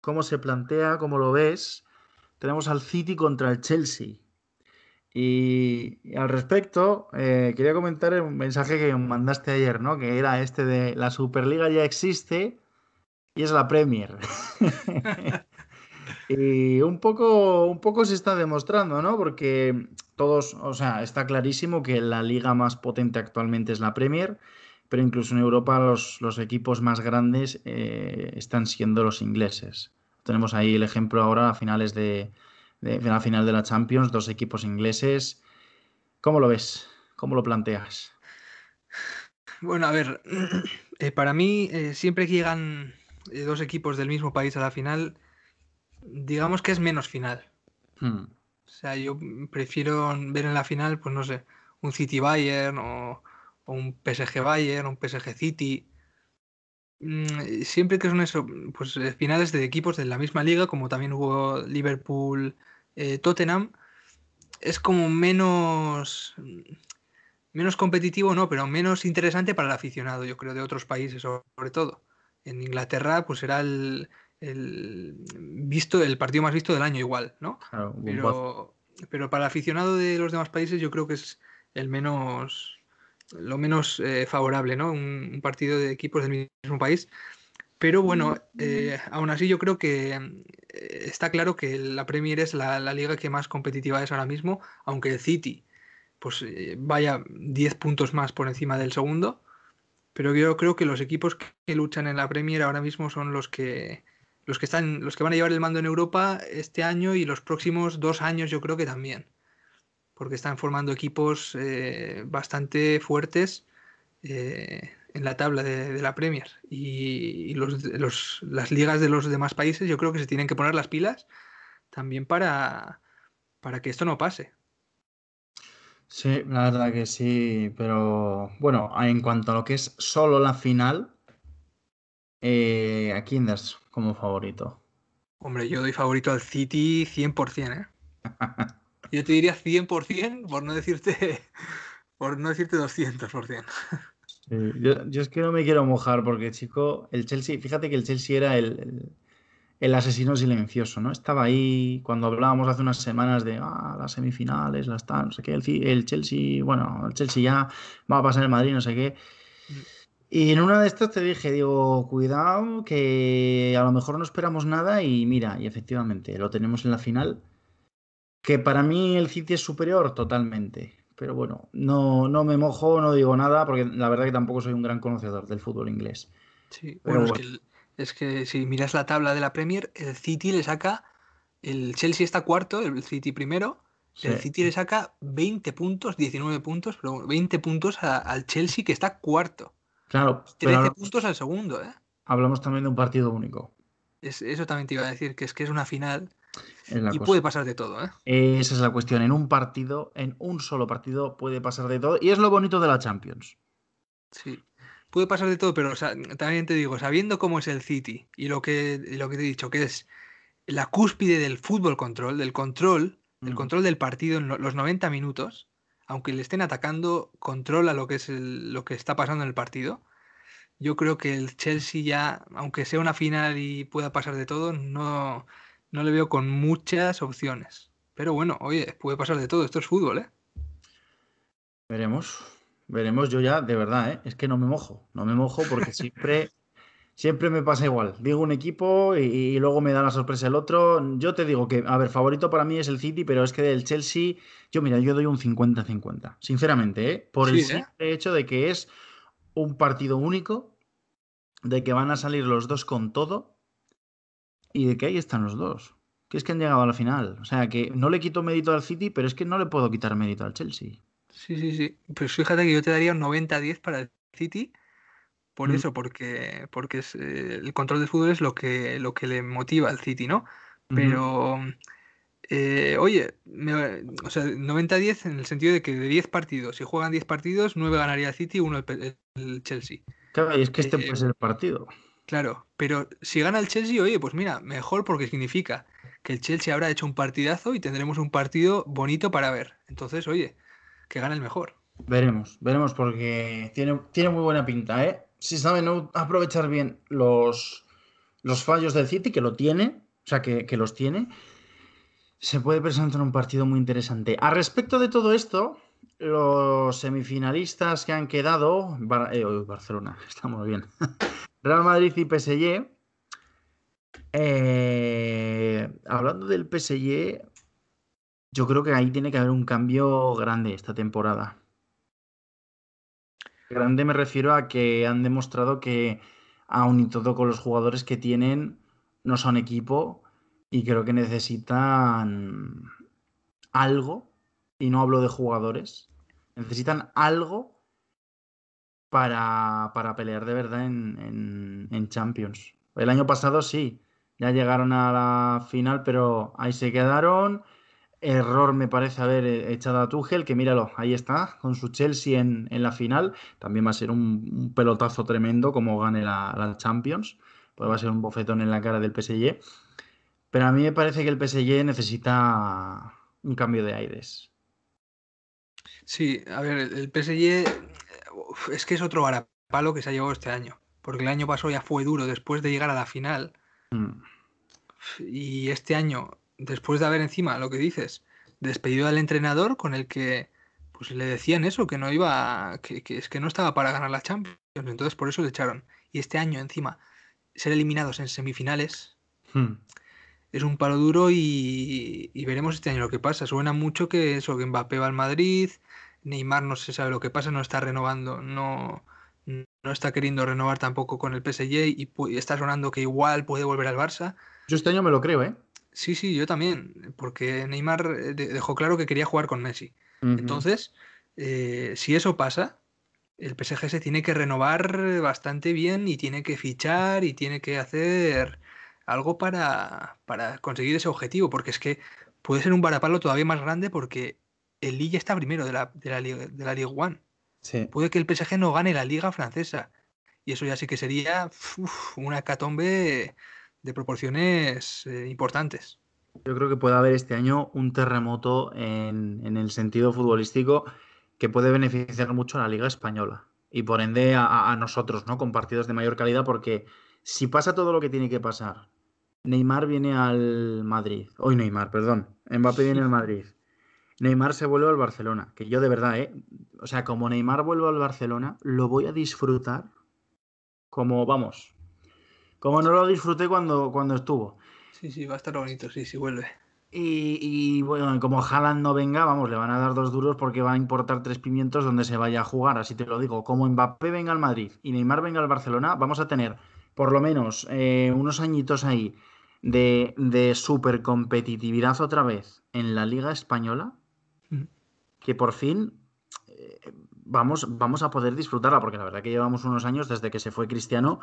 cómo se plantea, cómo lo ves. Tenemos al City contra el Chelsea. Y, al respecto, eh, quería comentar un mensaje que mandaste ayer, ¿no? Que era este de la Superliga ya existe y es la Premier. y un poco, un poco se está demostrando, ¿no? Porque todos, o sea, está clarísimo que la liga más potente actualmente es la Premier, pero incluso en Europa los, equipos más grandes eh, están siendo los ingleses. Tenemos ahí el ejemplo ahora a finales de, la final de la Champions, dos equipos ingleses. ¿Cómo lo ves? ¿Cómo lo planteas? Bueno, a ver, eh, para mí eh, siempre que llegan dos equipos del mismo país a la final, digamos que es menos final. Hmm. O sea, yo prefiero ver en la final, pues no sé, un City Bayern o, un PSG Bayern, un PSG City. Mm, siempre que son eso, pues eh, finales de equipos de la misma liga, como también hubo Liverpool, eh, Tottenham, es como menos menos competitivo, no, pero menos interesante para el aficionado, yo creo, de otros países sobre todo. En Inglaterra, pues era el, el, visto, el partido más visto del año igual, ¿no? pero, pero para el aficionado de los demás países yo creo que es el menos lo menos eh, favorable, ¿no? Un, partido de equipos del mismo país. Pero bueno, eh, aún así yo creo que está claro que la Premier es la, liga que más competitiva es ahora mismo, aunque el City pues vaya 10 puntos más por encima del segundo. Pero yo creo que los equipos que luchan en la Premier ahora mismo son los que los que están, los que van a llevar el mando en Europa este año y los próximos dos años, yo creo que también. Porque están formando equipos eh, bastante fuertes eh, en la tabla de, la Premier. Y, los, las ligas de los demás países, yo creo que se tienen que poner las pilas también para, para que esto no pase. Sí, la verdad que sí, pero bueno, en cuanto a lo que es solo la final, eh, ¿A quién das como favorito? Hombre, yo doy favorito al City 100%, ¿eh? yo te diría 100% por no decirte, por no decirte 200%. Yo, es que no me quiero mojar porque, chico, el Chelsea, fíjate que el Chelsea era el, asesino silencioso, ¿no? Estaba ahí cuando hablábamos hace unas semanas de ah, las semifinales, las tal, no sé qué, el, el Chelsea, bueno, el Chelsea ya va a pasar el Madrid, no sé qué. Mm. Y en una de estas te dije, digo, cuidado, que a lo mejor no esperamos nada y mira, y efectivamente, lo tenemos en la final. Que para mí el City es superior totalmente. Pero bueno, no, no me mojo, no digo nada, porque la verdad que tampoco soy un gran conocedor del fútbol inglés. Sí, bueno, Es, que, si miras la tabla de la Premier, el City le saca, el Chelsea está cuarto, el City primero, el City le saca 20 puntos, 19 puntos, pero 20 puntos al Chelsea que está cuarto. Claro. 13 puntos al segundo, ¿eh? Hablamos también de un partido único. eso también te iba a decir, que es que es una final y puede pasar de todo, ¿eh? Esa es la cuestión. En un partido, en un solo partido, puede pasar de todo. Y es lo bonito de la Champions. Sí. Puede pasar de todo, pero también te digo, sabiendo cómo es el City y lo que, lo que te he dicho, que es la cúspide del fútbol control, del control, el mm. control del partido en los 90 minutos, aunque le estén atacando, controla lo que es lo que está pasando en el partido. Yo creo que el Chelsea ya, aunque sea una final y pueda pasar de todo, no, no le veo con muchas opciones. Pero bueno, oye, puede pasar de todo, esto es fútbol, ¿eh? Veremos, veremos. Yo ya, de verdad, ¿eh? es que no me mojo. No me mojo porque siempre, siempre me pasa igual. Digo un equipo y, luego me da la sorpresa el otro. Yo te digo que, a ver, favorito para mí es el City, pero es que del Chelsea, yo mira, yo doy un 50-50. Sinceramente, ¿eh? por el ¿eh? hecho de que es un partido único, de que van a salir los dos con todo y de que ahí están los dos que es que han llegado a la final. O sea, que no le quito mérito al City, pero es que no le puedo quitar mérito al Chelsea. Sí, sí, sí. Pues fíjate que yo te daría un 90-10 para el City. Por mm. eso, porque, porque es, eh, el control del fútbol es lo que, lo que le motiva al City, ¿no? Pero, eh, oye, o sea, 90-10 en el sentido de que de 10 partidos, si juegan 10 partidos, 9 ganaría el City, 1 el, Chelsea. Claro, y es que este puede ser el partido. Claro, pero si gana el Chelsea, oye, pues mira, mejor porque significa que el Chelsea habrá hecho un partidazo y tendremos un partido bonito para ver. Entonces, oye, que gane el mejor. Veremos, veremos porque tiene, tiene muy buena pinta, ¿eh? Si saben aprovechar bien los, los fallos del City, que lo tiene, o sea, que, los tiene, se puede presentar un partido muy interesante. A respecto de todo esto, los semifinalistas que han quedado, eh, Barcelona, estamos bien, Real Madrid y PSG, eh, hablando del PSG, yo creo que ahí tiene que haber un cambio grande esta temporada. Grande me refiero a que han demostrado que aún y todo con los jugadores que tienen no son equipo y creo que necesitan algo, y no hablo de jugadores, necesitan algo para, pelear de verdad en Champions. El año pasado sí, ya llegaron a la final, pero ahí se quedaron. Error me parece haber eh, echado a Tuchel, que míralo, ahí está, con su Chelsea en, la final. También va a ser un, pelotazo tremendo como gane la, Champions. Pues va a ser un bofetón en la cara del PSG. Pero a mí me parece que el PSG necesita un cambio de aires. Sí, a ver, el PSG es que es otro varapalo que se ha llevado este año. Porque el año pasado ya fue duro después de llegar a la final Mm. Y este año, después de haber encima lo que dices, despedido al entrenador con el que pues le decían eso, que no iba, que, es que no estaba para ganar la Champions, entonces por eso le echaron. Y este año encima, ser eliminados en semifinales mm. es un palo duro y, veremos este año lo que pasa. Suena mucho que eso, que Mbappé va al Madrid, Neymar no se sabe lo que pasa, no está renovando, no, no está queriendo renovar tampoco con el PSG y, está sonando que igual puede volver al Barça. Yo este año me lo creo, ¿eh? Sí, sí, yo también, porque Neymar eh, dejó claro que quería jugar con Messi. Entonces, eh, si eso pasa, el PSG se tiene que renovar bastante bien y tiene que fichar y tiene que hacer algo para, para conseguir ese objetivo, porque es que puede ser un varapalo todavía más grande porque el Lille está primero de la, de la, de la Ligue One. Puede que el PSG no gane la liga francesa. Y eso ya sí que sería una catombe de proporciones eh, importantes. Yo creo que puede haber este año un terremoto en, el sentido futbolístico que puede beneficiar mucho a la Liga Española y por ende a, nosotros, ¿no? Con partidos de mayor calidad, porque si pasa todo lo que tiene que pasar, Neymar viene al Madrid, hoy Neymar, perdón, Mbappé viene al Madrid, Neymar se vuelve al Barcelona, que yo de verdad, ¿eh? O sea, como Neymar vuelve al Barcelona, lo voy a disfrutar como, vamos, como no lo disfruté cuando, cuando estuvo. Sí, sí, va a estar bonito, sí, sí, vuelve. Y, bueno, como Haaland no venga, vamos, le van a dar dos duros porque va a importar tres pimientos donde se vaya a jugar, así te lo digo. Como Mbappé venga al Madrid y Neymar venga al Barcelona, vamos a tener por lo menos eh, unos añitos ahí de, de super competitividad otra vez en la Liga Española que por fin eh, vamos, vamos a poder disfrutarla, porque la verdad que llevamos unos años desde que se fue Cristiano,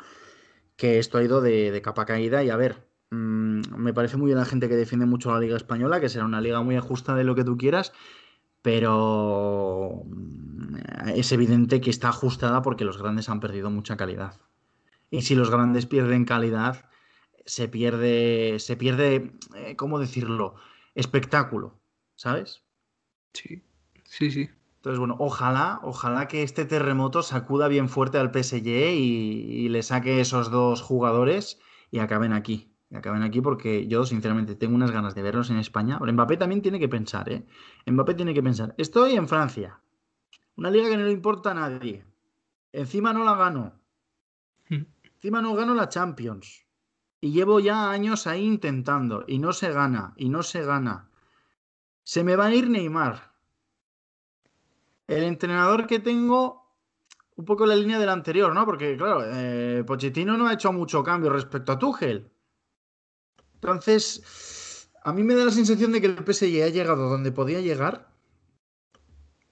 que esto ha ido de, capa caída y a ver, mm, me parece muy bien la gente que defiende mucho la Liga Española, que será una liga muy ajusta de lo que tú quieras, pero mm, es evidente que está ajustada porque los grandes han perdido mucha calidad. Y si los grandes pierden calidad, se pierde, se pierde, eh, ¿cómo decirlo? Espectáculo, ¿sabes? Sí. Sí, sí. Entonces, bueno, ojalá, ojalá que este terremoto sacuda bien fuerte al PSG y, le saque esos dos jugadores y acaben aquí. Y acaben aquí porque yo, sinceramente, tengo unas ganas de verlos en España. Pero Mbappé también tiene que pensar, ¿eh? Mbappé tiene que pensar. Estoy en Francia. Una liga que no le importa a nadie. Encima no la gano. Mm. Encima no gano la Champions. Y llevo ya años ahí intentando. Y no se gana. Y no se gana. Se me va a ir Neymar. El entrenador que tengo, un poco la línea del anterior, ¿no? Porque, claro, eh, Pochettino no ha hecho mucho cambio respecto a Tuchel. Entonces, a mí me da la sensación de que el PSG ha llegado donde podía llegar.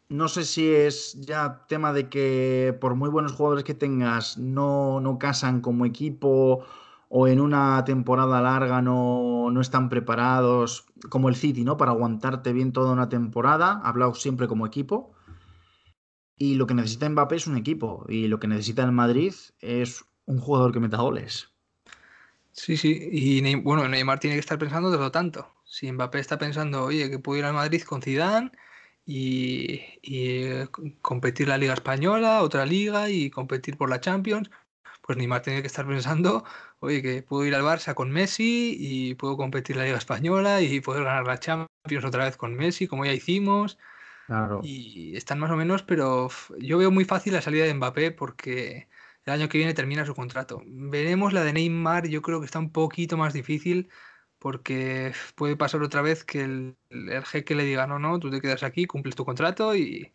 No sé si es ya tema de que por muy buenos jugadores que tengas no, no casan como equipo o en una temporada larga no, no están preparados, como el City, ¿no? Para aguantarte bien toda una temporada, hablado siempre como equipo. Y lo que necesita Mbappé es un equipo. Y lo que necesita el Madrid es un jugador que meta goles. Sí, sí. Y Ney- bueno, Neymar tiene que estar pensando de lo tanto. Si Mbappé está pensando, oye, que puedo ir al Madrid con Zidane y, y, eh, competir la Liga Española, otra liga y competir por la Champions, pues Neymar tiene que estar pensando, oye, que puedo ir al Barça con Messi y puedo competir la Liga Española y poder ganar la Champions otra vez con Messi, como ya hicimos. Claro. Y están más o menos, pero yo veo muy fácil la salida de Mbappé porque el año que viene termina su contrato. Veremos la de Neymar, yo creo que está un poquito más difícil porque puede pasar otra vez que el, el jeque le diga, no, no, tú te quedas aquí, cumples tu contrato y,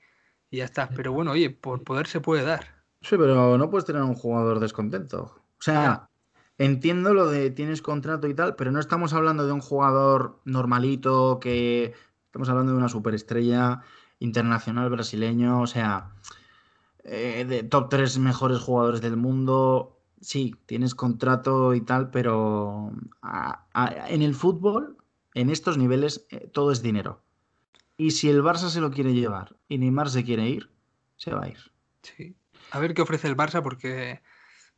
y ya está. Pero bueno, oye, por poder se puede dar. Sí, pero no puedes tener un jugador descontento. O sea, entiendo lo de tienes contrato y tal, pero no estamos hablando de un jugador normalito que estamos hablando de una superestrella internacional brasileño, o sea, eh, de top tres mejores jugadores del mundo. Sí, tienes contrato y tal, pero en el fútbol, en estos niveles, eh, todo es dinero. Y si el Barça se lo quiere llevar y Neymar se quiere ir, se va a ir. Sí. A ver qué ofrece el Barça porque,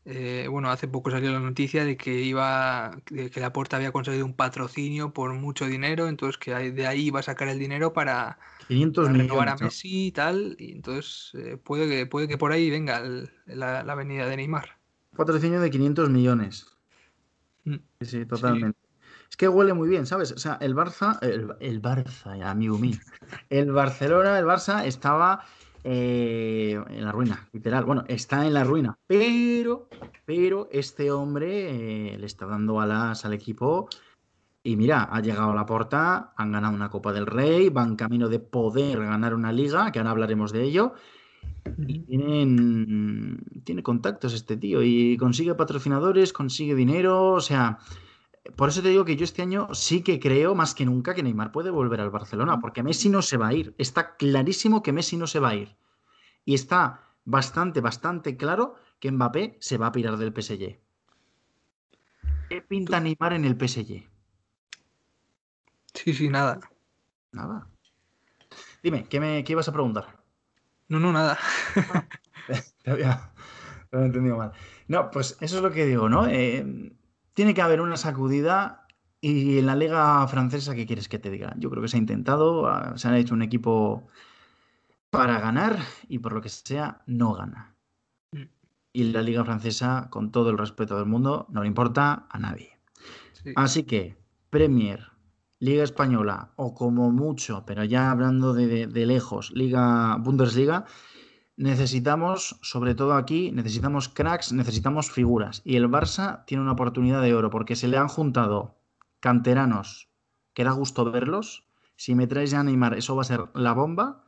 eh, bueno, hace poco salió la noticia de que iba, de que Laporta había conseguido un patrocinio por mucho dinero, entonces que de ahí iba a sacar el dinero para, 500 para renovar a millones. Messi y tal, y entonces eh, puede que, puede que por ahí venga el- la, la venida de Neymar. Patrocinio de 500 millones. Mm. Sí, sí, totalmente. Es que huele muy bien, ¿sabes? O sea, el Barça, el, el Barça, amigo mío. El Barcelona, el Barça estaba eh, en la ruina, literal. Bueno, está en la ruina, pero, pero este hombre eh, le está dando alas al equipo. Y mira, ha llegado a la porta, han ganado una Copa del Rey, van camino de poder ganar una liga, que ahora hablaremos de ello. Y tienen, tiene contactos este tío y consigue patrocinadores, consigue dinero, o sea, por eso te digo que yo este año sí que creo más que nunca que Neymar puede volver al Barcelona, porque Messi no se va a ir. Está clarísimo que Messi no se va a ir. Y está bastante, bastante claro que Mbappé se va a pirar del PSG. ¿Qué pinta Neymar en el PSG? Sí, sí, nada. Nada. Dime, ¿qué, me, qué ibas a preguntar? No, no, nada. Te había, te había entendido mal. No, pues eso es lo que digo, ¿no? Eh, tiene que haber una sacudida y en la liga francesa, ¿qué quieres que te diga? Yo creo que se ha intentado, ah, se han hecho un equipo para ganar y por lo que sea, no gana. Mm. Y la liga francesa, con todo el respeto del mundo, no le importa a nadie. Sí. Así que, Premier, Liga Española, o como mucho, pero ya hablando de, de- de lejos, Liga Bundesliga, necesitamos, sobre todo aquí, necesitamos cracks, necesitamos figuras. Y el Barça tiene una oportunidad de oro, porque se le han juntado canteranos que da gusto verlos. Si me traes a Neymar, eso va a ser la bomba.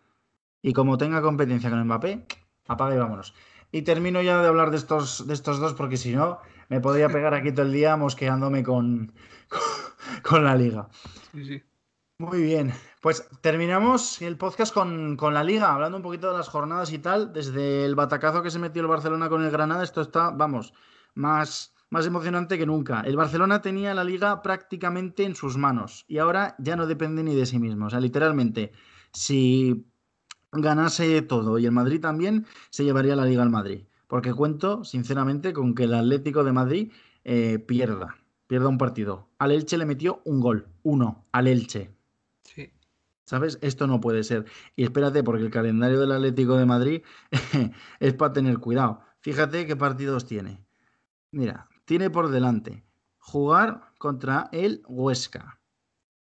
Y como tenga competencia con Mbappé, apaga y vámonos. Y termino ya de hablar de estos, de estos dos, porque si no, me podría pegar aquí todo el día mosqueándome con, con la liga. Sí, sí. Muy bien, pues terminamos el podcast con, con la liga, hablando un poquito de las jornadas y tal. Desde el batacazo que se metió el Barcelona con el Granada, esto está, vamos, más, más emocionante que nunca. El Barcelona tenía la liga prácticamente en sus manos y ahora ya no depende ni de sí mismo. O sea, literalmente, si ganase todo y el Madrid también, se llevaría la liga al Madrid. Porque cuento, sinceramente, con que el Atlético de Madrid eh, pierda, pierda un partido. Al Elche le metió un gol, uno, al Elche. ¿Sabes? Esto no puede ser. Y espérate, porque el calendario del Atlético de Madrid es para tener cuidado. Fíjate qué partidos tiene. Mira, tiene por delante jugar contra el Huesca.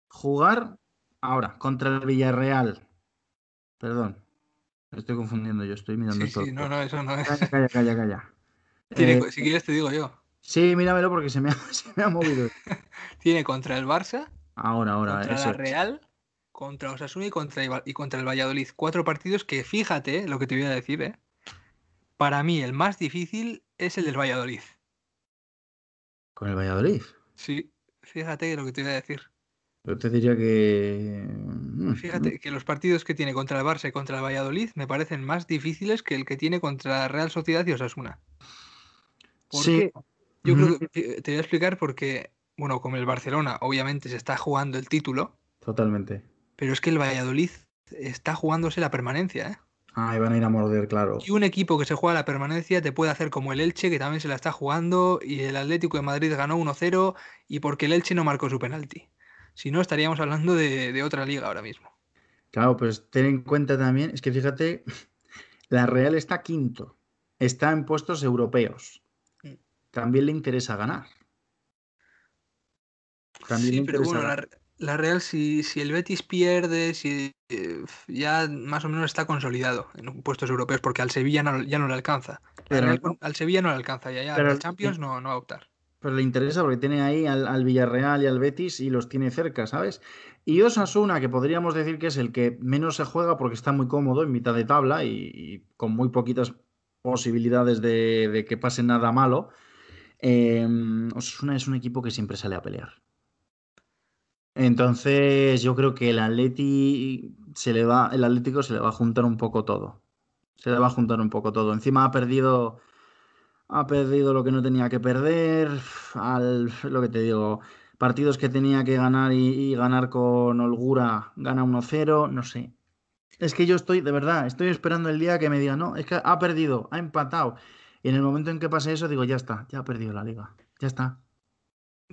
Jugar ahora contra el Villarreal. Perdón. estoy confundiendo yo, estoy mirando Sí, todo. sí, no, no, eso no es. Calla, calla, calla. calla. Tiene- Eh, si quieres te digo yo. sí, míramelo porque se me ha, se me ha movido. Tiene contra el Barça, Ahora, ahora. contra eso la. Real, contra Osasuna y contra, y contra el Valladolid. Cuatro partidos que, fíjate eh, lo que te voy a decir, ¿eh? Para mí el más difícil es el del Valladolid. Con el Valladolid. Sí, fíjate lo que te voy a decir. Yo te diría que. mm, Fíjate que los partidos que tiene contra el Barça y contra el Valladolid me parecen más difíciles que el que tiene contra la Real Sociedad y Osasuna. ¿Por Sí. Yo creo que te te voy a explicar porque, bueno, como el Barcelona obviamente se está jugando el título, Totalmente. Pero es que el Valladolid está jugándose la permanencia, ¿eh? Ah, y van a ir a morder, claro. Y un equipo que se juega la permanencia te puede hacer como el Elche, que también se la está jugando, y el Atlético de Madrid ganó 1-0, y porque el Elche no marcó su penalti. Si no, estaríamos hablando de, de otra liga ahora mismo. Claro, pues ten en cuenta también, es que fíjate, la Real está quinto, está en puestos europeos. Mm. También le interesa ganar. También le Sí, pero interesa bueno, ganar. la Real, si, si el Betis pierde, si eh, ya más o menos está consolidado en puestos europeos, porque al Sevilla no, ya no le alcanza. La Pero Real al Sevilla no le alcanza, ya, ya Pero- al Champions no, no va a optar. Pero le interesa porque tiene ahí al, al Villarreal y al Betis y los tiene cerca, ¿sabes? Y Osasuna, que podríamos decir que es el que menos se juega porque está muy cómodo en mitad de tabla y, y con muy poquitas posibilidades de, de que pase nada malo. eh, Osasuna es un equipo que siempre sale a pelear. Entonces, yo creo que el Atleti se le va, el Atlético se le va a juntar un poco todo. Se le va a juntar un poco todo. Encima ha perdido. Ha perdido lo que no tenía que perder. Al, lo que te digo, partidos que tenía que ganar y, y ganar con holgura, gana 1-0, no sé. Es que yo estoy, de verdad, estoy esperando el día que me diga, no, es que ha perdido, ha empatado. Y en el momento en que pase eso, digo, ya está, ya ha perdido la liga. Ya está.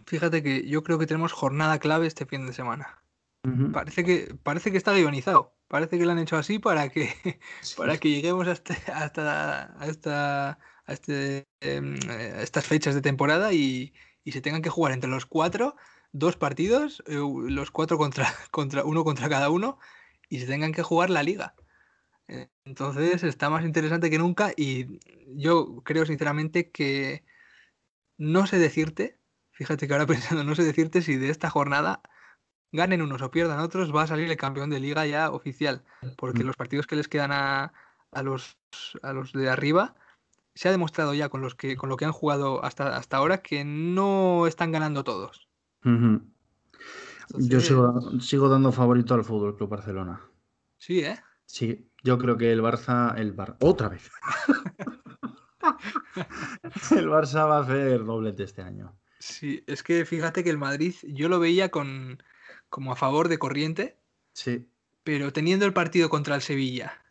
Fíjate que yo creo que tenemos jornada clave este fin de semana. Parece que, parece que está guionizado. Parece que lo han hecho así para que, para que lleguemos hasta, hasta, a, esta, a, este, em, eh, a estas fechas de temporada y, y se tengan que jugar entre los cuatro dos partidos, eh, los cuatro contra, contra uno contra cada uno, y se tengan que jugar la liga. Eh, Entonces está más interesante que nunca y yo creo sinceramente que no sé decirte, fíjate que ahora pensando, no sé decirte si de esta jornada ganen unos o pierdan otros, va a salir el campeón de liga ya oficial, porque Mm. los partidos que les quedan a, a los, a los de arriba se ha demostrado ya con los que con lo que han jugado hasta, hasta ahora que no están ganando todos. Yo Entonces, sigo, sigo dando favorito al Fútbol Club Barcelona. Sí, ¿eh? Sí, yo creo que el Barça, el Bar, otra vez. el Barça va a hacer doblete este año. Sí, es que fíjate que el Madrid yo lo veía con como a favor de corriente, Sí, pero teniendo el partido contra el Sevilla,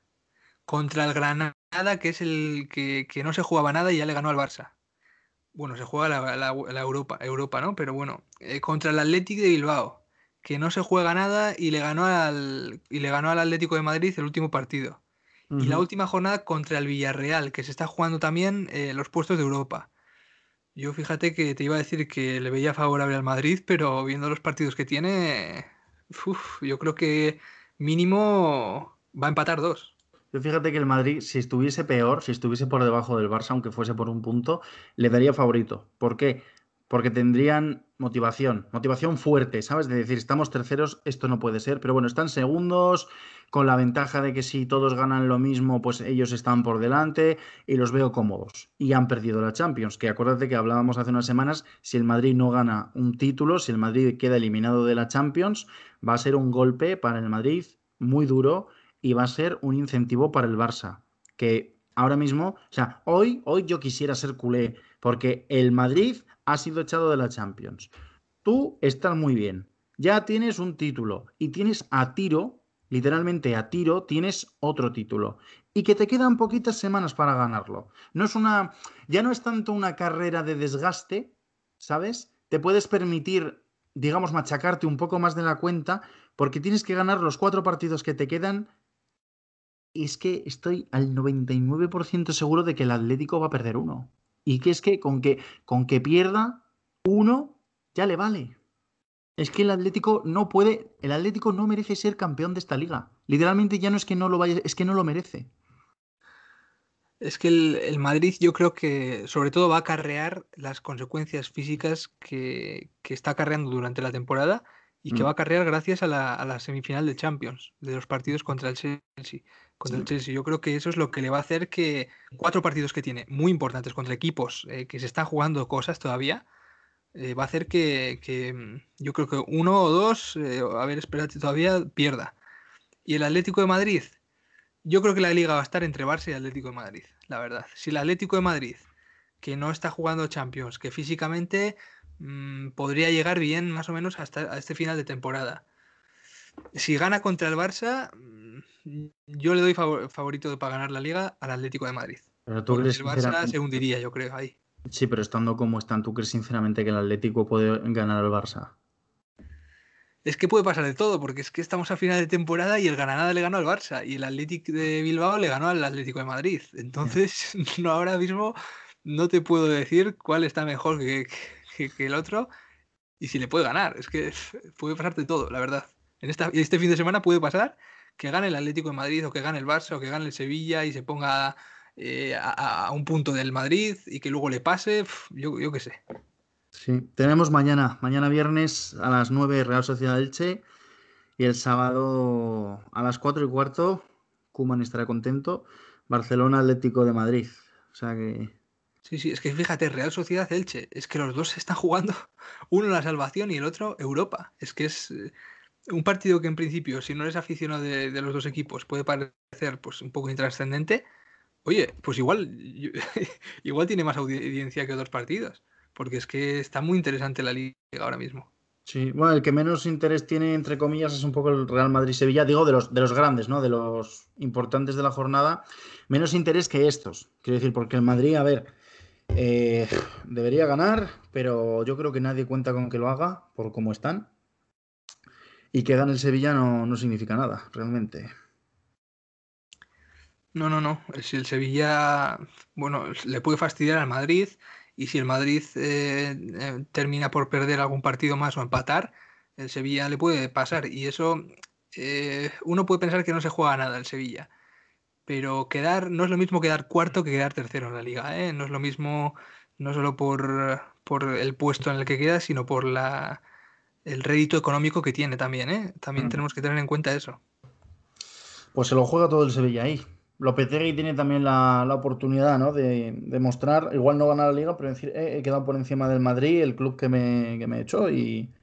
contra el Granada, que es el que, que no se jugaba nada y ya le ganó al Barça. Bueno, se juega la, la- la Europa, Europa, ¿no? Pero bueno, eh, contra el Athletic de Bilbao, que no se juega nada y le ganó al, y le ganó al Atlético de Madrid el último partido. Y la última jornada contra el Villarreal, que se está jugando también eh, los puestos de Europa. Yo fíjate que te iba a decir que le veía favorable al Madrid, pero viendo los partidos que tiene, yo creo que mínimo va a empatar dos. Yo fíjate que el Madrid, si estuviese peor, si estuviese por debajo del Barça, aunque fuese por un punto, le daría favorito. ¿Por qué? Porque tendrían motivación, motivación fuerte, ¿sabes? De decir, estamos terceros, esto no puede ser, pero bueno, están segundos, con la ventaja de que si todos ganan lo mismo, pues ellos están por delante y los veo cómodos. Y han perdido la Champions, que acuérdate que hablábamos hace unas semanas, si el Madrid no gana un título, si el Madrid queda eliminado de la Champions, va a ser un golpe para el Madrid muy duro y va a ser un incentivo para el Barça, que ahora mismo, o sea, hoy, hoy yo quisiera ser culé, porque el Madrid ha sido echado de la Champions. Tú estás muy bien, ya tienes un título y tienes a tiro, literalmente a tiro, tienes otro título y que te quedan poquitas semanas para ganarlo. No es una, ya no es tanto una carrera de desgaste, ¿sabes? Te puedes permitir, digamos, machacarte un poco más de la cuenta porque tienes que ganar los cuatro partidos que te quedan y es que estoy al 99% seguro de que el Atlético va a perder uno. Y que es que con que, con que pierda uno, ya le vale. Es que el Atlético no puede, el Atlético no merece ser campeón de esta liga. Literalmente ya no es que no lo vaya, es que no lo merece. Es que el, Madrid yo creo que sobre todo va a acarrear las consecuencias físicas que, está acarreando durante la temporada y que mm. va a acarrear gracias a la, semifinal de Champions, de los partidos contra el Chelsea. Contra el Chelsea. Yo creo que eso es lo que le va a hacer que cuatro partidos que tiene muy importantes contra equipos eh, que se están jugando cosas todavía, eh, va a hacer que, mm, yo creo que uno o dos, eh, a ver, espérate todavía, pierda. Y el Atlético de Madrid, yo creo que la liga va a estar entre Barça y Atlético de Madrid, la verdad. Si el Atlético de Madrid, que no está jugando Champions, que físicamente mm, podría llegar bien más o menos hasta este final de temporada. Si gana contra el Barça, yo le doy favorito para ganar la liga al Atlético de Madrid. Pero tú crees el Barça se hundiría, yo creo, ahí. Sí, pero estando como están, ¿tú crees sinceramente que el Atlético puede ganar al Barça? Es que puede pasar de todo, porque es que estamos a final de temporada y el Granada le ganó al Barça y el Atlético de Bilbao le ganó al Atlético de Madrid. Entonces, no ahora mismo no te puedo decir cuál está mejor que, el otro y si le puede ganar. Es que puede pasar de todo, la verdad. En esta, este fin de semana puede pasar que gane el Atlético de Madrid o que gane el Barça o que gane el Sevilla y se ponga eh, a, un punto del Madrid y que luego le pase, yo, yo qué sé. Sí, tenemos mañana, mañana viernes a las 9 Real Sociedad Elche y el sábado a las 4 y cuarto, Kuman estará contento, Barcelona Atlético de Madrid. O sea que... Sí, sí, es que fíjate, Real Sociedad Elche, es que los dos están jugando, uno la salvación y el otro Europa. Es que es eh, un partido que en principio, si no eres aficionado de, los dos equipos, puede parecer pues, un poco intrascendente, Oye, pues igual, igual tiene más audiencia que otros partidos, porque es que está muy interesante la liga ahora mismo. Sí, bueno, el que menos interés tiene, entre comillas, es un poco el Real Madrid-Sevilla, digo, de los, de los grandes, ¿no? De los importantes de la jornada, menos interés que estos. Quiero decir, porque el Madrid, a ver, eh, debería ganar, pero yo creo que nadie cuenta con que lo haga, por cómo están. Y que gane el Sevilla no, no significa nada, realmente. No, no, no. Si el Sevilla, bueno, le puede fastidiar al Madrid y si el Madrid eh, eh, termina por perder algún partido más o empatar, el Sevilla le puede pasar. Y eso, eh, uno puede pensar que no se juega nada el Sevilla. Pero quedar, no es lo mismo quedar cuarto que quedar tercero en la liga. No es lo mismo, no solo por, por el puesto en el que queda, sino por la, el rédito económico que tiene también. También mm. tenemos que tener en cuenta eso. Pues se lo juega todo el Sevilla ahí. Lopetegui tiene también la, oportunidad ¿no? de, mostrar, igual no ganar la liga, pero decir, eh, he quedado por encima del Madrid, el club que me, que me echó. Y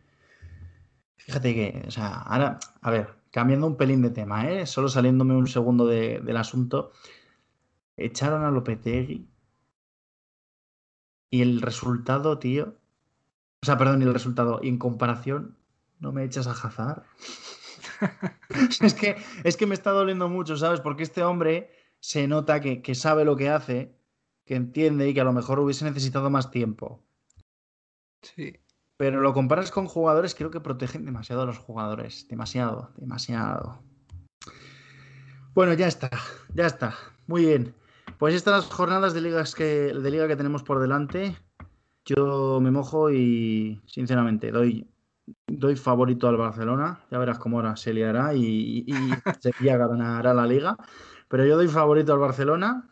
fíjate que, o sea, ahora, a ver, cambiando un pelín de tema, ¿eh? solo saliéndome un segundo del asunto, echaron a Lopetegui y el resultado, tío, o sea, perdón, y el resultado, y en comparación, no me echas a Hazard. es, que, es que me está doliendo mucho, ¿sabes? Porque este hombre se nota que, sabe lo que hace, que entiende y que a lo mejor hubiese necesitado más tiempo. Sí. Pero lo comparas con jugadores, creo que protegen demasiado a los jugadores. Demasiado, demasiado. Bueno, ya está, ya está. Muy bien. Pues estas jornadas de, ligas que, de liga que tenemos por delante, yo me mojo y sinceramente doy doy favorito al Barcelona. Ya verás cómo ahora se liará y, y, Sevilla ganará la liga. Pero yo doy favorito al Barcelona.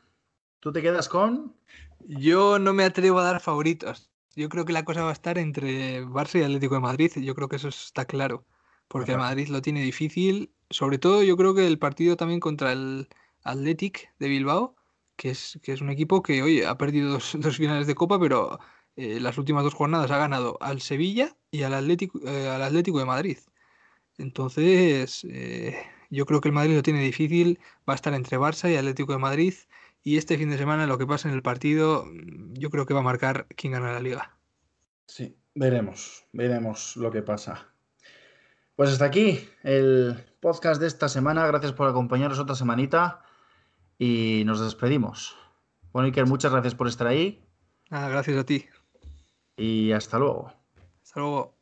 ¿Tú te quedas con? Yo no me atrevo a dar favoritos. Yo creo que la cosa va a estar entre Barça y Atlético de Madrid. Yo creo que eso está claro. Porque Madrid lo tiene difícil. Sobre todo, yo creo que el partido también contra el Athletic de Bilbao, que es, que es un equipo que, oye, ha perdido dos, dos finales de Copa, pero eh, las últimas dos jornadas ha ganado al Sevilla y al Atlético, eh, al Atlético de Madrid. Entonces, eh, yo creo que el Madrid lo tiene difícil, va a estar entre Barça y Atlético de Madrid. Y este fin de semana lo que pasa en el partido, mm, yo creo que va a marcar quién gana la liga. Sí, veremos, veremos lo que pasa. Pues hasta aquí el podcast de esta semana. Gracias por acompañarnos otra semanita y nos despedimos. Bueno, Iker, muchas gracias por estar ahí. Gracias a ti y hasta luego. Hasta luego.